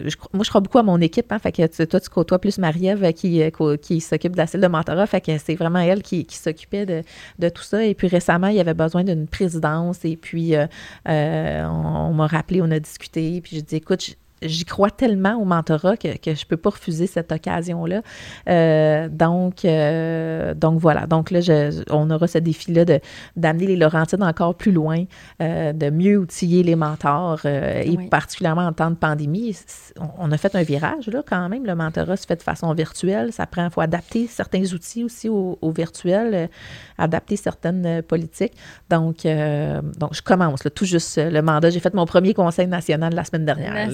je crois beaucoup à mon équipe. Hein, fait que toi, tu côtoies plus Marie-Ève qui, euh, qui s'occupe de la salle de mentorat. Fait que c'est vraiment elle qui, s'occupait de, tout ça. Et puis récemment, il y avait besoin d'une présidence. Et puis, euh, euh, on, m'a rappelé, on a discuté. Puis je dis, écoute, j'y crois tellement au mentorat que, que je peux pas refuser cette occasion-là. Euh, donc, euh, donc voilà. Donc là, je, on aura ce défi-là de, d'amener les Laurentides encore plus loin, euh, de mieux outiller les mentors et particulièrement en temps de pandémie. On, a fait un virage là quand même. Le mentorat se fait de façon virtuelle. Ça prend, il faut adapter certains outils aussi au, au virtuel, adapter certaines politiques. Donc, donc je commence là, tout juste le mandat. J'ai fait mon premier conseil national la semaine dernière.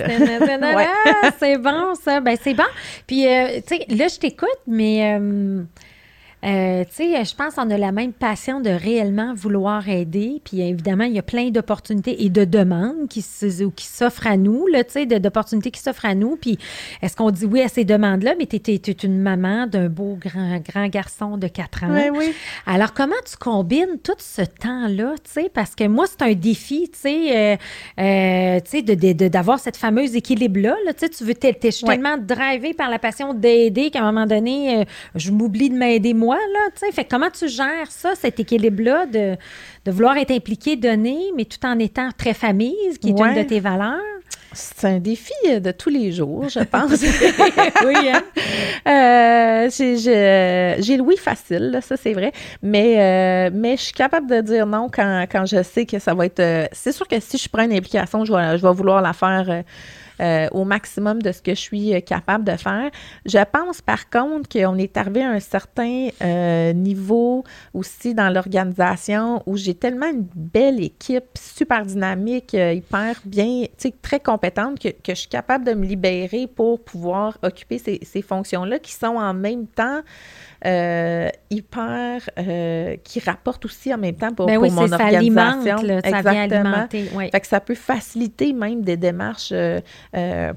C'est bon, ça. Ben, c'est bon. Puis, euh, tu sais, là, je t'écoute, mais. Euh, euh, tu sais, je pense qu'on a la même passion de réellement vouloir aider. Puis évidemment, il y a plein d'opportunités et de demandes qui, qui s'offrent à nous, tu sais, d'opportunités qui s'offrent à nous. Puis est-ce qu'on dit oui à ces demandes-là? Mais tu es, une maman d'un beau grand, grand garçon de 4 ans. Oui, oui. Alors, comment tu combines tout ce temps-là, tu sais? Parce que moi, c'est un défi, tu sais, euh, euh, tu sais, d'avoir cette fameuse équilibre-là. tu sais, tu veux, je suis tellement drivée par la passion d'aider qu'à un moment donné, je m'oublie de m'aider moi fait comment tu gères ça, cet équilibre-là de, vouloir être impliqué, donner, mais tout en étant très famille, qui est une de tes valeurs? C'est un défi de tous les jours, je pense. oui, hein? Euh, j'ai le oui facile, ça c'est vrai, mais, euh, mais je suis capable de dire non quand, je sais que ça va être... Euh, c'est sûr que si je prends une implication, je vais, je vais vouloir la faire au maximum de ce que je suis capable de faire. Je pense par contre qu'on est arrivé à un certain niveau aussi dans l'organisation où j'ai tellement une belle équipe, super dynamique, hyper bien, très compétente que, que, je suis capable de me libérer pour pouvoir occuper ces, ces fonctions-là qui sont en même temps euh, hyper, euh, qui rapporte aussi en même temps pour, ben pour mon ça organisation. Alimente, ça vient alimenter, oui. Fait que ça peut faciliter même des démarches euh,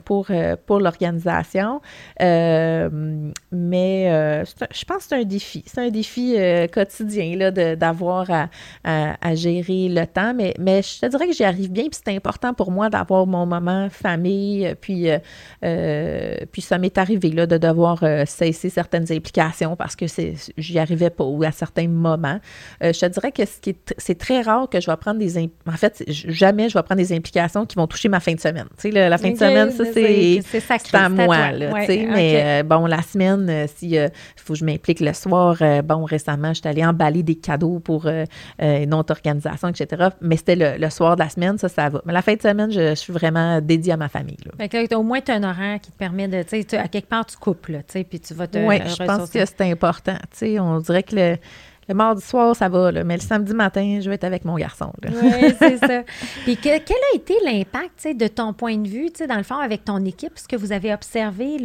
pour, pour l'organisation. mais je pense que c'est un défi. C'est un défi quotidien d'avoir à, à, gérer le temps. Mais, mais je te dirais que j'y arrive bien. Puis c'est important pour moi d'avoir mon moment famille. Puis, puis ça m'est arrivé là, de devoir cesser certaines implications parce que j'y arrivais pas ou à certains moments. Euh, je te dirais que c'est très rare que je vais prendre des... En fait, jamais je vais prendre des implications qui vont toucher ma fin de semaine. Tu sais, la, fin de semaine, ça, c'est à moi. Là, mais euh, bon, la semaine, euh, s'il faut que je m'implique le soir, bon, récemment, je suis allée emballer des cadeaux pour une autre organisation, etc. Mais c'était le, soir de la semaine, ça, ça va. Mais la fin de semaine, je, suis vraiment dédiée à ma famille. au moins, tu as un horaire qui te permet de... Tu sais, à quelque part, tu coupes, là, tu sais, puis tu vas te Oui, je pense que c'est important important. on dirait que le, le mardi soir, ça va, mais le samedi matin, je vais être avec mon garçon. Oui, c'est ça. Puis quel a été l'impact, de ton point de vue, dans le fond, avec ton équipe, ce que vous avez observé,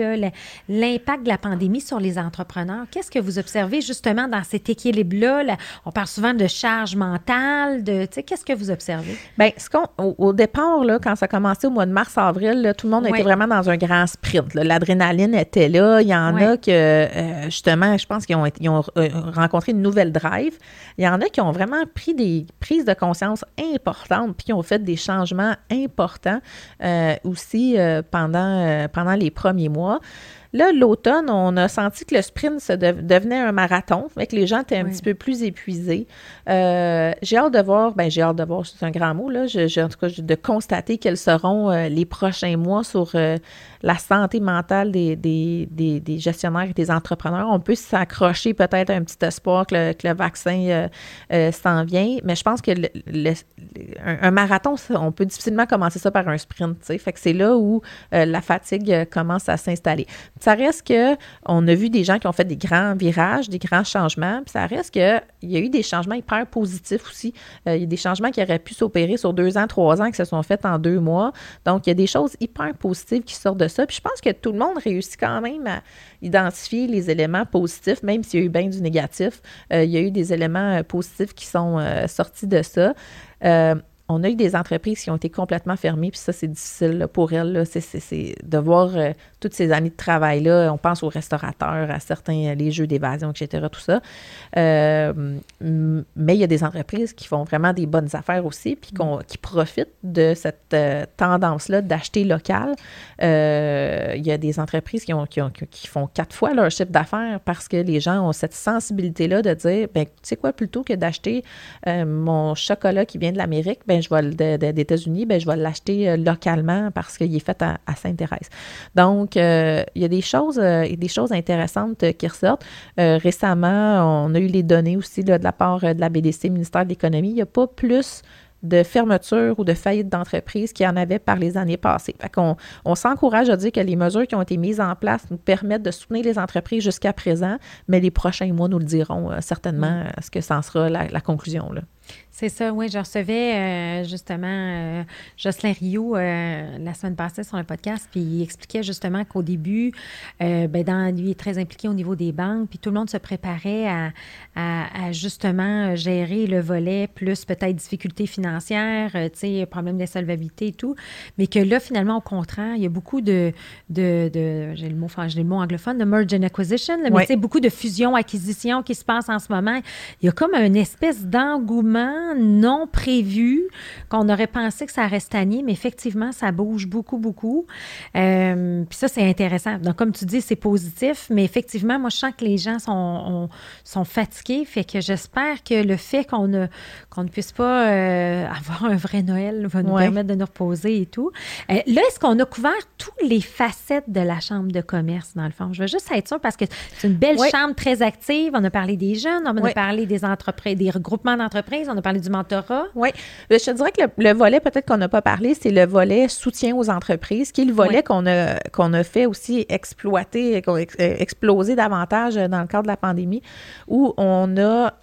l'impact de la pandémie sur les entrepreneurs? Qu'est-ce que vous observez justement dans cet équilibre-là? On parle souvent de charge mentale, de, qu'est-ce que vous observez? Bien, ce qu'on, au, départ, là, quand ça a commencé au mois de mars-avril, tout le monde était vraiment dans un grand sprint. L'adrénaline était là. Il y en a que, euh, justement, je pense qu'ils ont, ont euh, rencontré une nouvelle drive. Il y en a qui ont vraiment pris des prises de conscience importantes, puis qui ont fait des changements importants euh, aussi euh, pendant, euh, pendant les premiers mois. Là, l'automne, on a senti que le sprint devenait un marathon, fait que les gens étaient un petit peu plus épuisés. j'ai hâte de voir, ben j'ai hâte de voir, c'est un grand mot, là, j'ai en tout cas de constater quels seront les prochains mois sur la santé mentale des, des, des, gestionnaires et des entrepreneurs. On peut s'accrocher peut-être à un petit espoir que le, que vaccin euh, euh, s'en vient, mais je pense que le, un, marathon, on peut difficilement commencer ça par un sprint. que c'est là où euh, la fatigue commence à s'installer. Ça reste que on a vu des gens qui ont fait des grands virages, des grands changements, puis ça reste qu'il y a eu des changements hyper positifs aussi. il y a des changements qui auraient pu s'opérer sur deux ans, trois ans, qui se sont faits en deux mois. Donc, il y a des choses hyper positives qui sortent de ça. Puis je pense que tout le monde réussit quand même à identifier les éléments positifs, même s'il y a eu bien du négatif. Euh, il y a eu des éléments euh, positifs qui sont euh, sortis de ça on a eu des entreprises qui ont été complètement fermées, puis ça, c'est difficile pour elles. C'est de voir euh, toutes ces années de travail-là. On pense aux restaurateurs, à certains, euh, les jeux d'évasion, etc., tout ça. Euh, mais il y a des entreprises qui font vraiment des bonnes affaires aussi, puis qui profitent de cette tendance-là d'acheter local. il y a des entreprises qui, ont, qui, font quatre fois leur chiffre d'affaires parce que les gens ont cette sensibilité-là de dire, ben, tu sais quoi, plutôt que d'acheter mon chocolat qui vient de l'Amérique, ben, je vais des États-Unis, ben, je vais l'acheter euh, localement parce qu'il est fait à, Sainte-Thérèse. Donc, euh, il y a des choses, euh, des choses intéressantes qui ressortent. récemment, on a eu les données aussi de la part de la BDC, ministère de l'Économie. Il n'y a pas plus de fermeture ou de faillite d'entreprise qu'il y en avait par les années passées. Fait qu'on on s'encourage à dire que les mesures qui ont été mises en place nous permettent de soutenir les entreprises jusqu'à présent, mais les prochains mois nous le diront certainement mm. ce que ça en sera la, la conclusion. Là. C'est ça, oui. Je recevais euh, justement euh, Jocelyn Rio euh, la semaine passée sur le podcast, puis il expliquait justement qu'au début, ben dans, lui est très impliqué au niveau des banques, puis tout le monde se préparait à, justement gérer le volet, plus peut-être difficultés financières, tu sais, problème d'insolvabilité et tout, mais que là, finalement, au contraire, il y a beaucoup de, de, j'ai le mot, j'ai le mot anglophone, de merge and acquisition, mais tu sais, beaucoup de fusion-acquisition qui se passe en ce moment. Il y a comme une espèce d'engouement non prévu, qu'on aurait pensé que ça restait stagné, mais effectivement, ça bouge beaucoup, beaucoup. Euh, puis ça, c'est intéressant. Donc, comme tu dis, c'est positif, mais effectivement, moi, je sens que les gens sont, sont fatigués, fait que j'espère que le fait qu'on ne, qu'on ne puisse pas euh, avoir un vrai Noël va nous permettre de nous reposer et tout. Euh, là, est-ce qu'on a couvert toutes les facettes de la chambre de commerce, dans le fond? Je veux juste être sûre parce que c'est une belle chambre très active. On a parlé des jeunes, on a parlé des entreprises, des regroupements d'entreprises, on a parlé du mentorat. Oui. Je te dirais que le, volet, peut-être qu'on n'a pas parlé, c'est le volet soutien aux entreprises, qui est le volet qu'on a, qu'on a fait aussi exploiter, qu'on a exploser davantage dans le cadre de la pandémie, où on a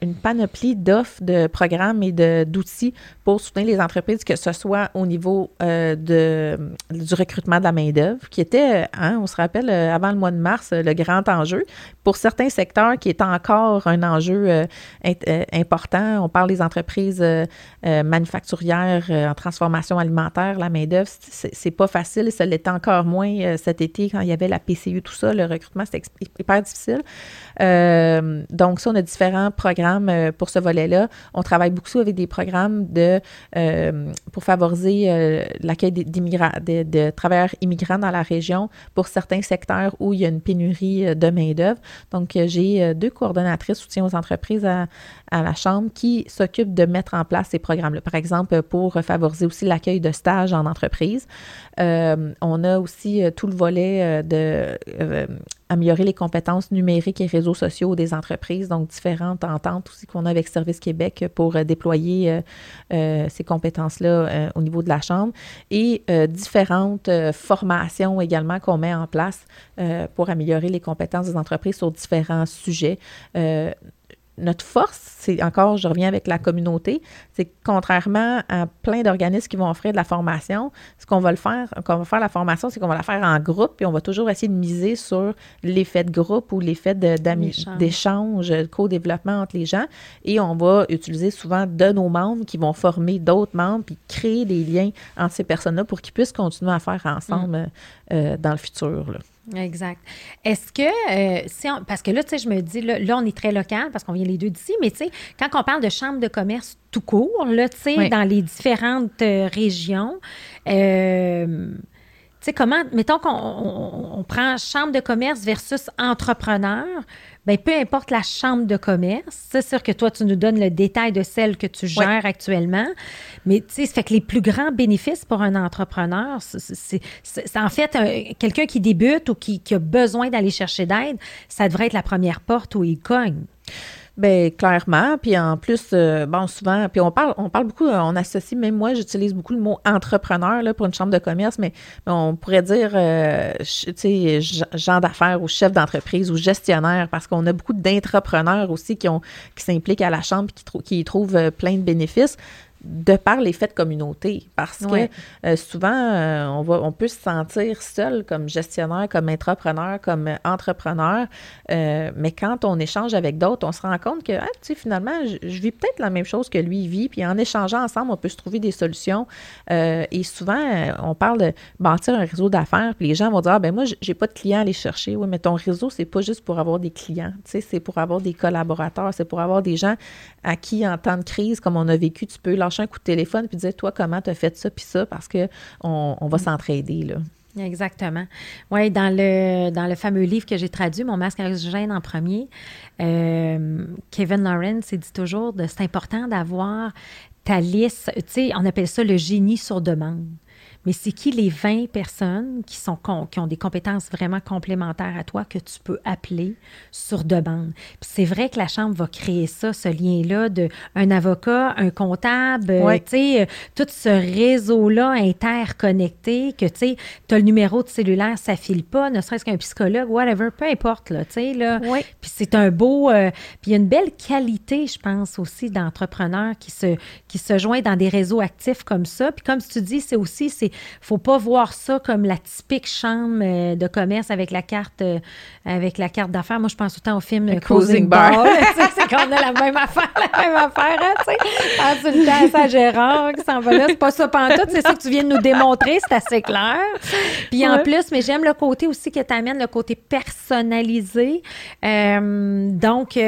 une panoplie d'offres, de programmes et d'outils pour soutenir les entreprises, que ce soit au niveau de, du recrutement de la main-d'œuvre, qui était, hein, on se rappelle, avant le mois de mars, le grand enjeu. Pour certains secteurs, qui est encore un enjeu euh, euh, important, on parle des entreprises euh, manufacturières en transformation alimentaire, la main-d'œuvre, c'est pas facile ça l'était encore moins cet été quand il y avait la PCU, tout ça, le recrutement, c'était hyper difficile. donc, ça, on a différents programmes pour ce volet-là. On travaille beaucoup avec des programmes de pour favoriser l'accueil de, de, travailleurs immigrants dans la région pour certains secteurs où il y a une pénurie de main-d'œuvre. Donc, euh, j'ai euh, deux coordonnatrices soutien aux entreprises à, la Chambre qui s'occupent de mettre en place ces programmes-là. Par exemple, pour favoriser aussi l'accueil de stages en entreprise. Euh, on a aussi tout le volet de améliorer les compétences numériques et réseaux sociaux des entreprises, donc différentes ententes aussi qu'on a avec Service Québec pour déployer ces compétences-là au niveau de la Chambre et différentes formations également qu'on met en place pour améliorer les compétences des entreprises sur différents sujets. Notre force, c'est encore, je reviens avec la communauté, c'est que contrairement à plein d'organismes qui vont offrir de la formation, ce qu'on va le faire, qu'on va faire la formation, c'est qu'on va la faire en groupe, et on va toujours essayer de miser sur l'effet de groupe ou l'effet d'échange, de, co-développement entre les gens, et on va utiliser souvent de nos membres qui vont former d'autres membres, puis créer des liens entre ces personnes-là pour qu'ils puissent continuer à faire ensemble mm. euh, dans le futur. Là. Exact. Est-ce que, euh, parce que là, tu sais, je me dis, là, on est très local parce qu'on vient les deux d'ici, mais tu sais, quand on parle de chambre de commerce tout court, là, tu sais, dans les différentes euh, régions, euh, tu sais, comment, mettons qu'on prend chambre de commerce versus entrepreneur, bien, peu importe la chambre de commerce, c'est sûr que toi, tu nous donnes le détail de celle que tu gères actuellement, mais tu sais, ça fait que les plus grands bénéfices pour un entrepreneur, c'est en fait quelqu'un qui débute ou qui, qui a besoin d'aller chercher d'aide, ça devrait être la première porte où il cogne. Bien, clairement. Puis en plus, euh, bon, souvent, puis on parle, on parle beaucoup, euh, on associe, même moi, j'utilise beaucoup le mot entrepreneur là, pour une chambre de commerce, mais, on pourrait dire, euh, tu sais, genre d'affaires ou chef d'entreprise ou gestionnaire, parce qu'on a beaucoup d'entrepreneurs aussi qui, qui s'impliquent à la chambre et qui, qui y trouvent plein de bénéfices de par l'effet de communauté. Parce que euh, souvent, euh, on, va, on peut se sentir seul comme gestionnaire, comme entrepreneur, comme entrepreneur. Euh, mais quand on échange avec d'autres, on se rend compte que, ah, tu sais, finalement, je, vis peut-être la même chose que lui vit. Puis en échangeant ensemble, on peut se trouver des solutions. et souvent, on parle de bâtir un réseau d'affaires. Puis les gens vont dire, ah, ben moi, j'ai pas de clients à aller chercher. Oui, mais ton réseau, c'est pas juste pour avoir des clients. Tu sais, c'est pour avoir des collaborateurs. C'est pour avoir des gens à qui, en temps de crise, comme on a vécu, tu peux leur un coup de téléphone puis dire toi comment tu as fait ça puis ça? Parce que on, va mm. s'entraider là. Exactement. Oui, dans le, dans le fameux livre que j'ai traduit, Mon masque oxygène en premier, euh, Kevin Lawrence dit toujours c'est important d'avoir ta liste, tu sais, on appelle ça le génie sur demande mais c'est qui les 20 personnes qui, sont, qui ont des compétences vraiment complémentaires à toi que tu peux appeler sur demande? Puis c'est vrai que la Chambre va créer ça, ce lien-là de un avocat, un comptable, tu sais, euh, tout ce réseau-là interconnecté que, tu sais, tu as le numéro de cellulaire, ça file pas, ne serait-ce qu'un psychologue, whatever, peu importe, là, tu sais, là. Puis c'est un beau... Euh, puis il y a une belle qualité, je pense, aussi d'entrepreneurs qui se, qui se joignent dans des réseaux actifs comme ça. Puis comme tu dis, c'est aussi, c'est faut pas voir ça comme la typique chambre euh, de commerce avec la carte euh, avec la carte d'affaires. Moi, je pense tout le temps au film euh, Closing, Bar. c'est qu'on a la même affaire, la même affaire, hein, tu sais. Quand tu le à Gérard qui s'en va là, c'est pas ça tout. c'est ça que tu viens de nous démontrer, c'est assez clair. Puis en plus, mais j'aime le côté aussi que tu amènes, le côté personnalisé. donc,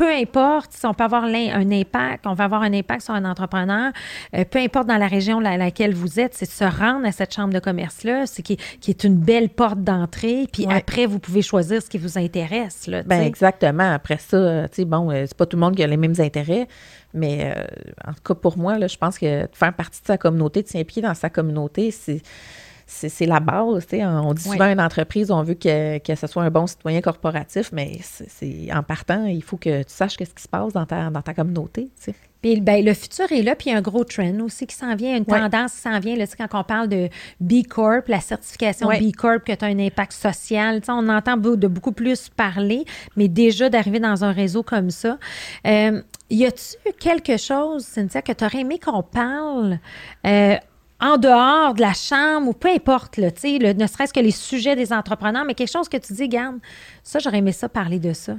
peu importe si on peut avoir un impact, on va avoir un impact sur un entrepreneur, euh, peu importe dans la région dans laquelle vous êtes, c'est de se rendre à cette chambre de commerce-là, c'est qui, est une belle porte d'entrée, puis après, vous pouvez choisir ce qui vous intéresse. Là, ben exactement. Après ça, euh, tu sais, bon, euh, c'est pas tout le monde qui a les mêmes intérêts, mais en tout cas, pour moi, là, je pense que faire partie de sa communauté, de s'impliquer dans sa communauté, c'est c'est la base. On dit souvent une entreprise, on veut que, que ce soit un bon citoyen corporatif, mais c'est en partant, il faut que tu saches ce qui se passe dans ta, dans ta communauté. Puis ben, le futur est là, puis il y a un gros trend aussi qui s'en vient, une tendance qui s'en vient. Là, quand on parle de B Corp, la certification B Corp, que tu as un impact social, on entend de beaucoup plus parler, mais déjà d'arriver dans un réseau comme ça. Euh, y a-tu quelque chose, Cynthia, que tu aurais aimé qu'on parle euh, en dehors de la chambre ou peu importe, là, le, ne serait-ce que les sujets des entrepreneurs, mais quelque chose que tu dis, garde, ça, j'aurais aimé ça parler de ça.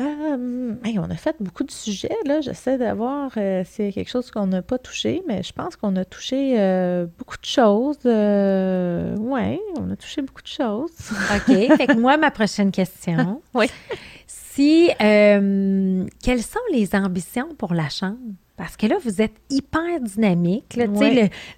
Euh, on a fait beaucoup de sujets. Là. J'essaie d'avoir euh, c'est quelque chose qu'on n'a pas touché, mais je pense qu'on a touché euh, beaucoup de choses. oui, on a touché beaucoup de choses. OK. fait que moi, ma prochaine question. oui. Si, quelles sont les ambitions pour la Chambre? Parce que là, vous êtes hyper dynamique. le,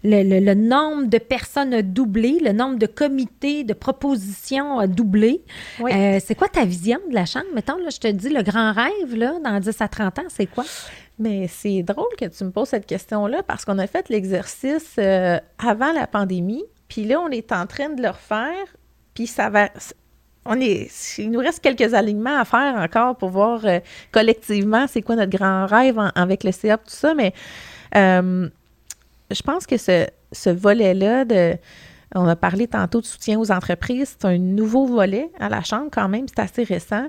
le, nombre de personnes a doublé, le nombre de comités, de propositions a doublé. Euh, c'est quoi ta vision de la Chambre? Mettons, là, je te dis, le grand rêve, là, dans 10 à 30 ans, c'est quoi? Mais c'est drôle que tu me poses cette question-là parce qu'on a fait l'exercice euh, avant la pandémie, puis là, on est en train de le refaire, puis ça va on est, il nous reste quelques alignements à faire encore pour voir euh, collectivement c'est quoi notre grand rêve avec le CA, tout ça, mais euh, je pense que ce, volet-là. On a parlé tantôt de soutien aux entreprises. C'est un nouveau volet à la Chambre quand même, c'est assez récent.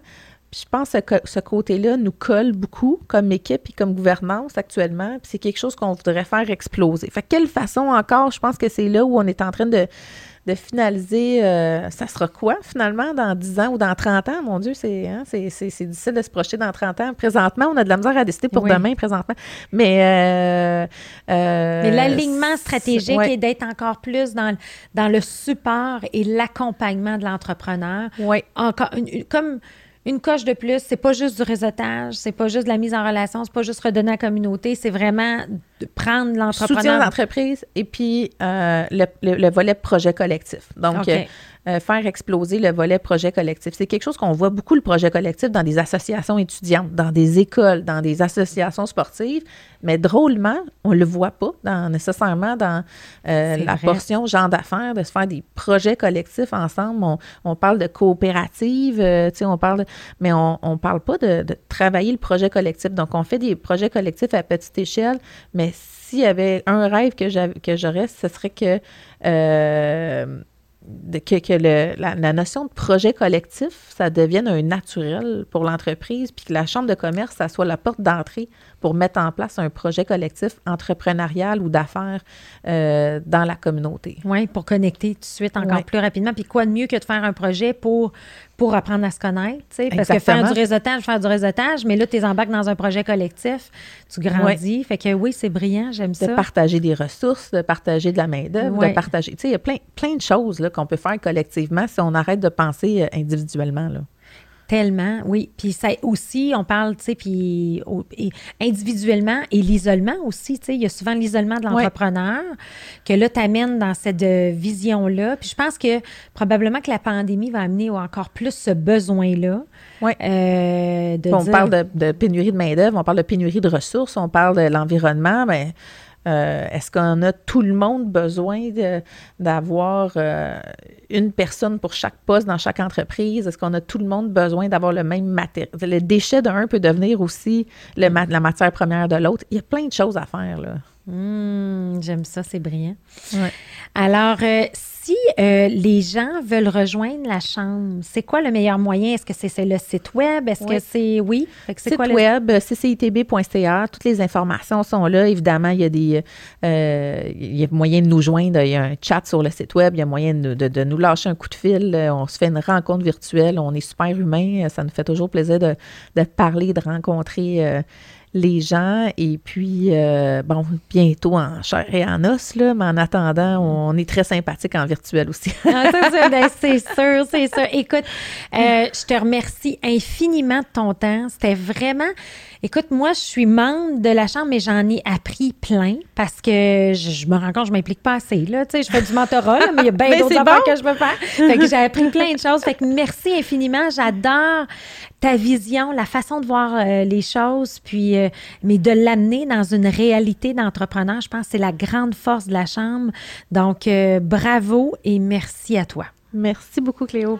Puis je pense que ce côté-là nous colle beaucoup comme équipe et comme gouvernance actuellement. Puis c'est quelque chose qu'on voudrait faire exploser. Fait quelle façon encore, je pense que c'est là où on est en train de, de finaliser, euh, ça sera quoi finalement dans 10 ans ou dans 30 ans? Mon Dieu, hein, c'est difficile de se projeter dans 30 ans. Présentement, on a de la misère à décider pour demain, présentement. Mais, euh, euh, Mais l'alignement stratégique est d'être encore plus dans, dans le support et l'accompagnement de l'entrepreneur. Oui. Encore, comme une coche de plus, c'est pas juste du réseautage, c'est pas juste de la mise en relation, c'est pas juste redonner à la communauté, c'est vraiment de prendre l'entrepreneur. Soutien d'entreprise et puis euh, le, le, volet projet collectif. Donc, euh, faire exploser le volet projet collectif. C'est quelque chose qu'on voit beaucoup, le projet collectif, dans des associations étudiantes, dans des écoles, dans des associations sportives, mais drôlement, on ne le voit pas dans, nécessairement dans euh, la portion genre d'affaires, de se faire des projets collectifs ensemble. On, parle de coopérative, euh, tu sais, on parle, mais on ne parle pas de, travailler le projet collectif. Donc, on fait des projets collectifs à petite échelle, mais s'il y avait un rêve que j'aurais, ce serait que que, la, notion de projet collectif, ça devienne un naturel pour l'entreprise, puis que la chambre de commerce, ça soit la porte d'entrée pour mettre en place un projet collectif entrepreneurial ou d'affaires euh, dans la communauté. Oui, pour connecter tout de suite encore plus rapidement. Puis quoi de mieux que de faire un projet pour, pour apprendre à se connaître, parce que faire du réseautage, faire du réseautage, mais là, tu es embarques dans un projet collectif, tu grandis. Fait que oui, c'est brillant, j'aime ça. De partager des ressources, de partager de la main-d'œuvre, de partager. Tu sais, il y a plein, plein de choses qu'on peut faire collectivement si on arrête de penser euh, individuellement. Là. Tellement, oui. Puis ça aussi, on parle, tu sais, puis individuellement et l'isolement aussi, tu sais, il y a souvent l'isolement de l'entrepreneur que là, t'amènes dans cette euh, vision-là. Puis je pense que probablement que la pandémie va amener encore plus ce besoin-là. Oui. Euh, on parle de, de, pénurie de main-d'œuvre, on parle de pénurie de ressources, on parle de l'environnement, mais euh, est-ce qu'on a tout le monde besoin d'avoir euh, une personne pour chaque poste dans chaque entreprise? Est-ce qu'on a tout le monde besoin d'avoir le même matériel? Le déchet d'un peut devenir aussi le la matière première de l'autre? Il y a plein de choses à faire. là. Mmh, j'aime ça, c'est brillant. Alors, euh, si euh, les gens veulent rejoindre la chambre, c'est quoi le meilleur moyen? Est-ce que c'est le site web? Est-ce que c'est. Oui? Site web, ccitb.ca. Toutes les informations sont là. Évidemment, il y a des. Euh, il y a moyen de nous joindre. Il y a un chat sur le site web. Il y a moyen de, de, nous lâcher un coup de fil. On se fait une rencontre virtuelle. On est super humain. Ça nous fait toujours plaisir de, de parler, de rencontrer les gens. Et puis, euh, bon, bientôt en chair et en os, là, mais en attendant, on est très sympathique en virtuel aussi. ah, ben, c'est sûr, c'est sûr. Écoute, euh, je te remercie infiniment de ton temps. C'était vraiment Écoute, moi, je suis membre de la Chambre, mais j'en ai appris plein parce que je, me rends compte que je m'implique pas assez. Là. Tu sais, je fais du mentorat, mais il y a bien d'autres affaires que je veux faire. Fait que j'ai appris plein de choses. Fait que merci infiniment. J'adore ta vision, la façon de voir euh, les choses, puis euh, mais de l'amener dans une réalité d'entrepreneur, je pense que c'est la grande force de la chambre. Donc euh, bravo et merci à toi. Merci beaucoup Cléo.